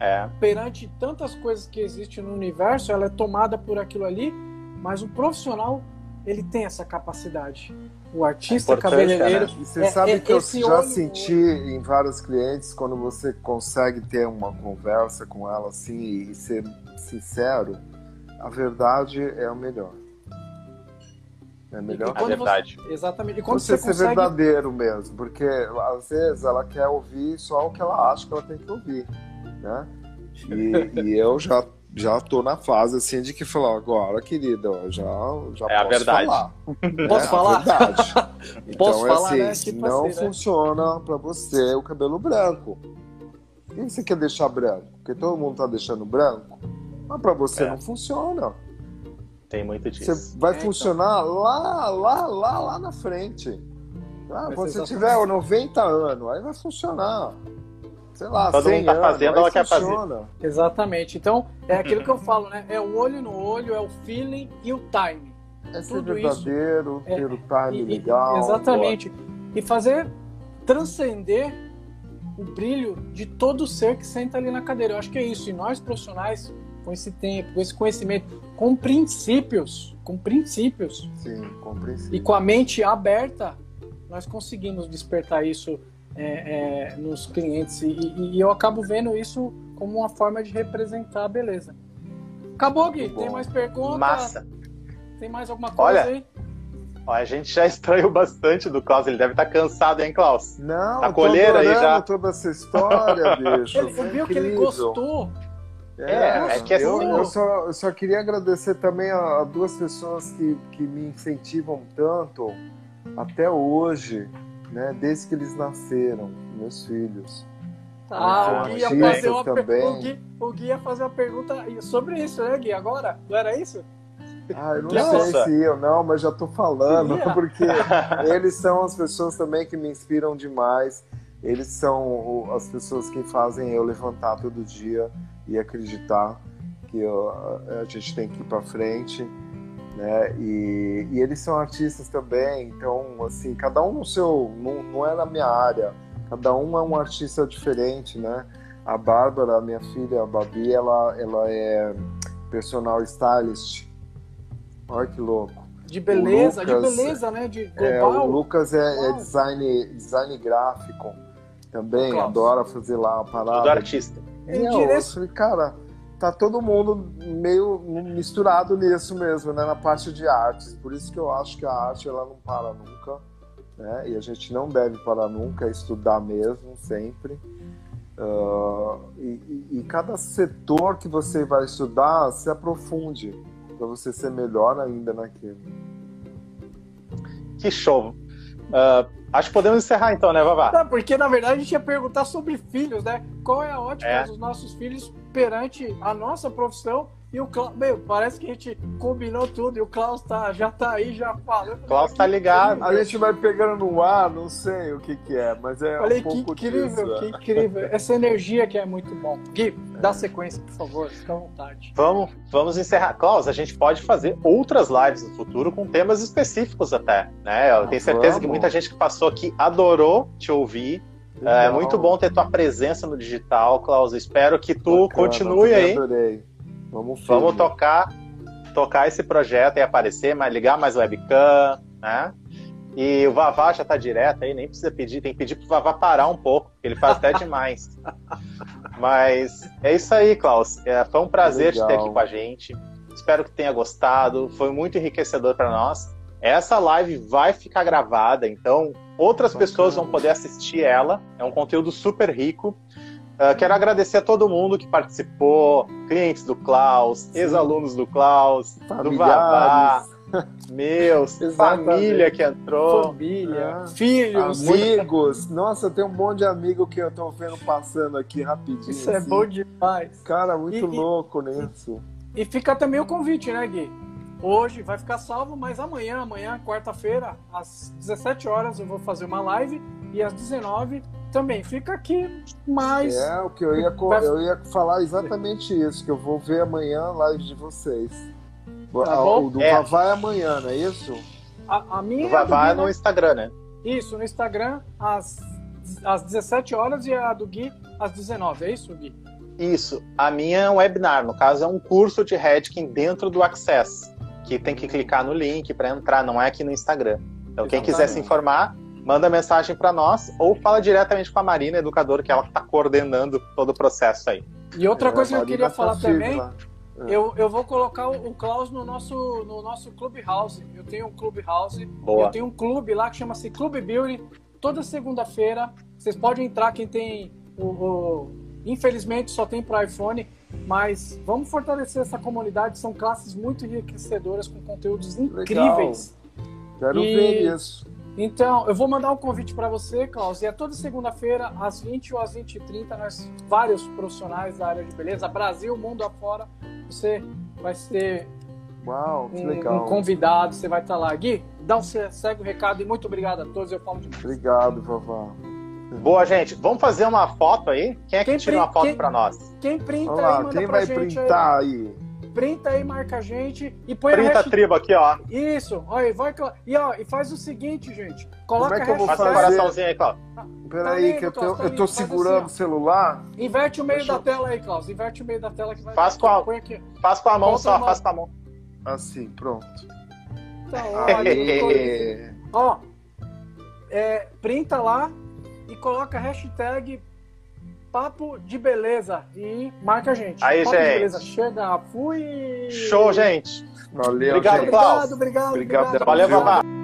é. perante tantas coisas que existem no universo, ela é tomada por aquilo ali, mas o profissional, ele tem essa capacidade o artista é cabeleireiro. Né? Você é, sabe é, que eu já olho... senti em vários clientes quando você consegue ter uma conversa com ela assim e ser sincero, a verdade é o melhor. É melhor. A verdade. Você, exatamente. E quando você, você ser consegue... verdadeiro mesmo, porque às vezes ela quer ouvir só o que ela acha que ela tem que ouvir, né? E, *laughs* e eu já já tô na fase assim de que falar agora, querida, já, já é posso a verdade. falar. Posso é falar? verdade. *laughs* Então posso é falar, assim, né? tipo não assim, né? funciona para você o cabelo branco. Por que você quer deixar branco? Porque todo mundo tá deixando branco. Mas para você é. não funciona. Tem muito disso. Você vai é, então. funcionar então. lá, lá, lá, lá na frente. Ah, quando você tiver 90 anos, aí vai funcionar sei lá, Todo mundo tá fazendo, ela quer fazer. Exatamente. Então, é aquilo que eu falo, né? É o olho no olho, é o feeling e o time. É ser Tudo verdadeiro, isso, ter é, o time e, legal. Exatamente. E fazer transcender o brilho de todo ser que senta ali na cadeira. Eu acho que é isso. E nós profissionais, com esse tempo, com esse conhecimento, com princípios, com princípios. Sim, com princípios. E com a mente aberta, nós conseguimos despertar isso é, é, nos clientes. E, e, eu acabo vendo isso como uma forma de representar a beleza. Acabou, Gui? Tem mais perguntas? Massa. Tem mais alguma coisa Olha, aí? a gente já *laughs* estranhou bastante do Klaus. Ele deve estar cansado, hein, Klaus? Não, tá colheira aí já. toda essa história, *laughs* bicho. ele viu é que ele gostou. É, é, é que assim... eu, eu, só, eu só queria agradecer também a, a duas pessoas que, que me incentivam tanto até hoje né? Desde que eles nasceram, meus filhos. Ah, o Gui, ia fazer uma também. O, Gui, o Gui ia fazer uma pergunta sobre isso, né, Gui? Agora? Não era isso? Ah, eu não sei se eu não, mas já tô falando, *laughs* porque eles são as pessoas também que me inspiram demais. Eles são as pessoas que fazem eu levantar todo dia e acreditar que eu, a gente tem que ir para frente né? E, e, eles são artistas também, então assim, cada um no seu, não, não é na minha área, cada um é um artista diferente, né? A Bárbara, minha filha, a Babi, ela, ela é personal stylist. Olha que louco. De beleza, Lucas, de beleza, né? De global. É, o Lucas é, é design, design gráfico também, adora fazer lá a parada. Tudo artista. E eu, eu falei, cara, tá todo mundo meio misturado nisso mesmo, né, na parte de artes. Por isso que eu acho que a arte ela não para nunca, né? E a gente não deve parar nunca, é estudar mesmo, sempre. Uh, e, e, cada setor que você vai estudar, se aprofunde para você ser melhor ainda naquilo. Que show! Uh, Acho que podemos encerrar então, né, Vavá? Não, porque na verdade a gente ia perguntar sobre filhos, né? Qual é a ótica é. dos nossos filhos perante a nossa profissão e o Klaus, meu, parece que a gente combinou tudo e o Klaus tá, já tá aí, já falando. O Klaus tá ligado. A gente vai pegando no ar, não sei o que que é, mas é Falei, um pouco que incrível, disso, que incrível. Essa energia que é muito bom. Gui, dá sequência, por favor, fica à vontade. Vamos, vamos encerrar. Klaus, a gente pode fazer outras lives no futuro com temas específicos até, né? Eu ah, tenho certeza vamos. que muita gente que passou aqui adorou te ouvir. Legal. É muito bom ter tua presença no digital, Klaus. Espero que tu Bacana, continue aí. Adorei. Vamos, Vamos tocar, tocar esse projeto e aparecer, ligar mais webcam, né? E o Vavá já tá direto aí, nem precisa pedir, tem que pedir pro Vavá parar um pouco, porque ele faz até *laughs* demais. Mas é isso aí, Klaus. É, foi um prazer te ter aqui com a gente. Espero que tenha gostado. Foi muito enriquecedor para nós. Essa live vai ficar gravada, então outras Bacana. pessoas vão poder assistir ela. É um conteúdo super rico. Uh, quero agradecer a todo mundo que participou, clientes do Klaus, ex-alunos do Klaus, do Vavá, *laughs* meus, *laughs* família que entrou. Família, é. filhos, amigos. Nossa, tem um monte de amigo que eu tô vendo passando aqui rapidinho. Isso é assim. é bom demais. Cara, muito e, louco e, nisso. E fica também o convite, né, Gui? Hoje vai ficar salvo, mas amanhã, amanhã, quarta-feira, às 17 horas, eu vou fazer uma live e às 19 também fica aqui mais. É, o que eu ia, eu ia falar exatamente isso, que eu vou ver amanhã a live de vocês. Tá o do é. Vavá é amanhã, não é isso? A, a minha. O Vavá é no Instagram, né? Isso, no Instagram, às, às 17 horas e a do Gui às 19, é isso, Gui? Isso. A minha é um webinar, no caso é um curso de Redkin dentro do Access, que tem que clicar no link para entrar, não é aqui no Instagram. Então, Exatamente. quem quiser se informar, manda mensagem para nós ou fala diretamente com a Marina, educadora, que ela está coordenando todo o processo aí. E outra é, coisa que eu queria tá falar também, é. eu, eu vou colocar o, Klaus no nosso, no nosso Clubhouse. Eu tenho um Clubhouse, Boa. eu tenho um clube lá que chama-se Club Building. Toda segunda-feira, vocês podem entrar, quem tem o, o infelizmente só tem para iPhone, mas vamos fortalecer essa comunidade. São classes muito enriquecedoras com conteúdos incríveis. Legal. Quero e... ver isso. Então, eu vou mandar um convite para você, Klaus. E é toda segunda-feira, às 20 ou às 20h30, nós, vários profissionais da área de beleza, Brasil, mundo afora, você vai ser Uau, um, legal. um convidado, você vai estar lá. Gui, dá um segue o recado e muito obrigado a todos. Eu falo demais. Obrigado, vovó. Boa, gente. Vamos fazer uma foto aí? Quem é que quem tira uma foto para nós? Quem printa aí, quem vai printar aí? aí? Printa aí, marca a gente e põe printa a hashtag... tribo aqui, ó. Isso, olha, vai e ó, e faz o seguinte, gente. Coloca Como é que eu vou fazer? coraçãozinho aí, Cláudio. Peraí, tá que eu tô, tá eu tô segurando assim, o celular. Inverte o meio Deixa da eu... tela aí, Klaus. Inverte o meio da tela que vai. Faz com a, põe aqui. Faz com a mão só, faz com a mão. Assim, pronto. Tá, olha, ó, é, printa lá e coloca hashtag Papo de Beleza e marca a gente. Aí, Papo gente. De beleza. Chega, fui. Show, gente. Valeu, obrigado, gente. Obrigado, obrigado, obrigado. obrigado. Valeu, Vavá.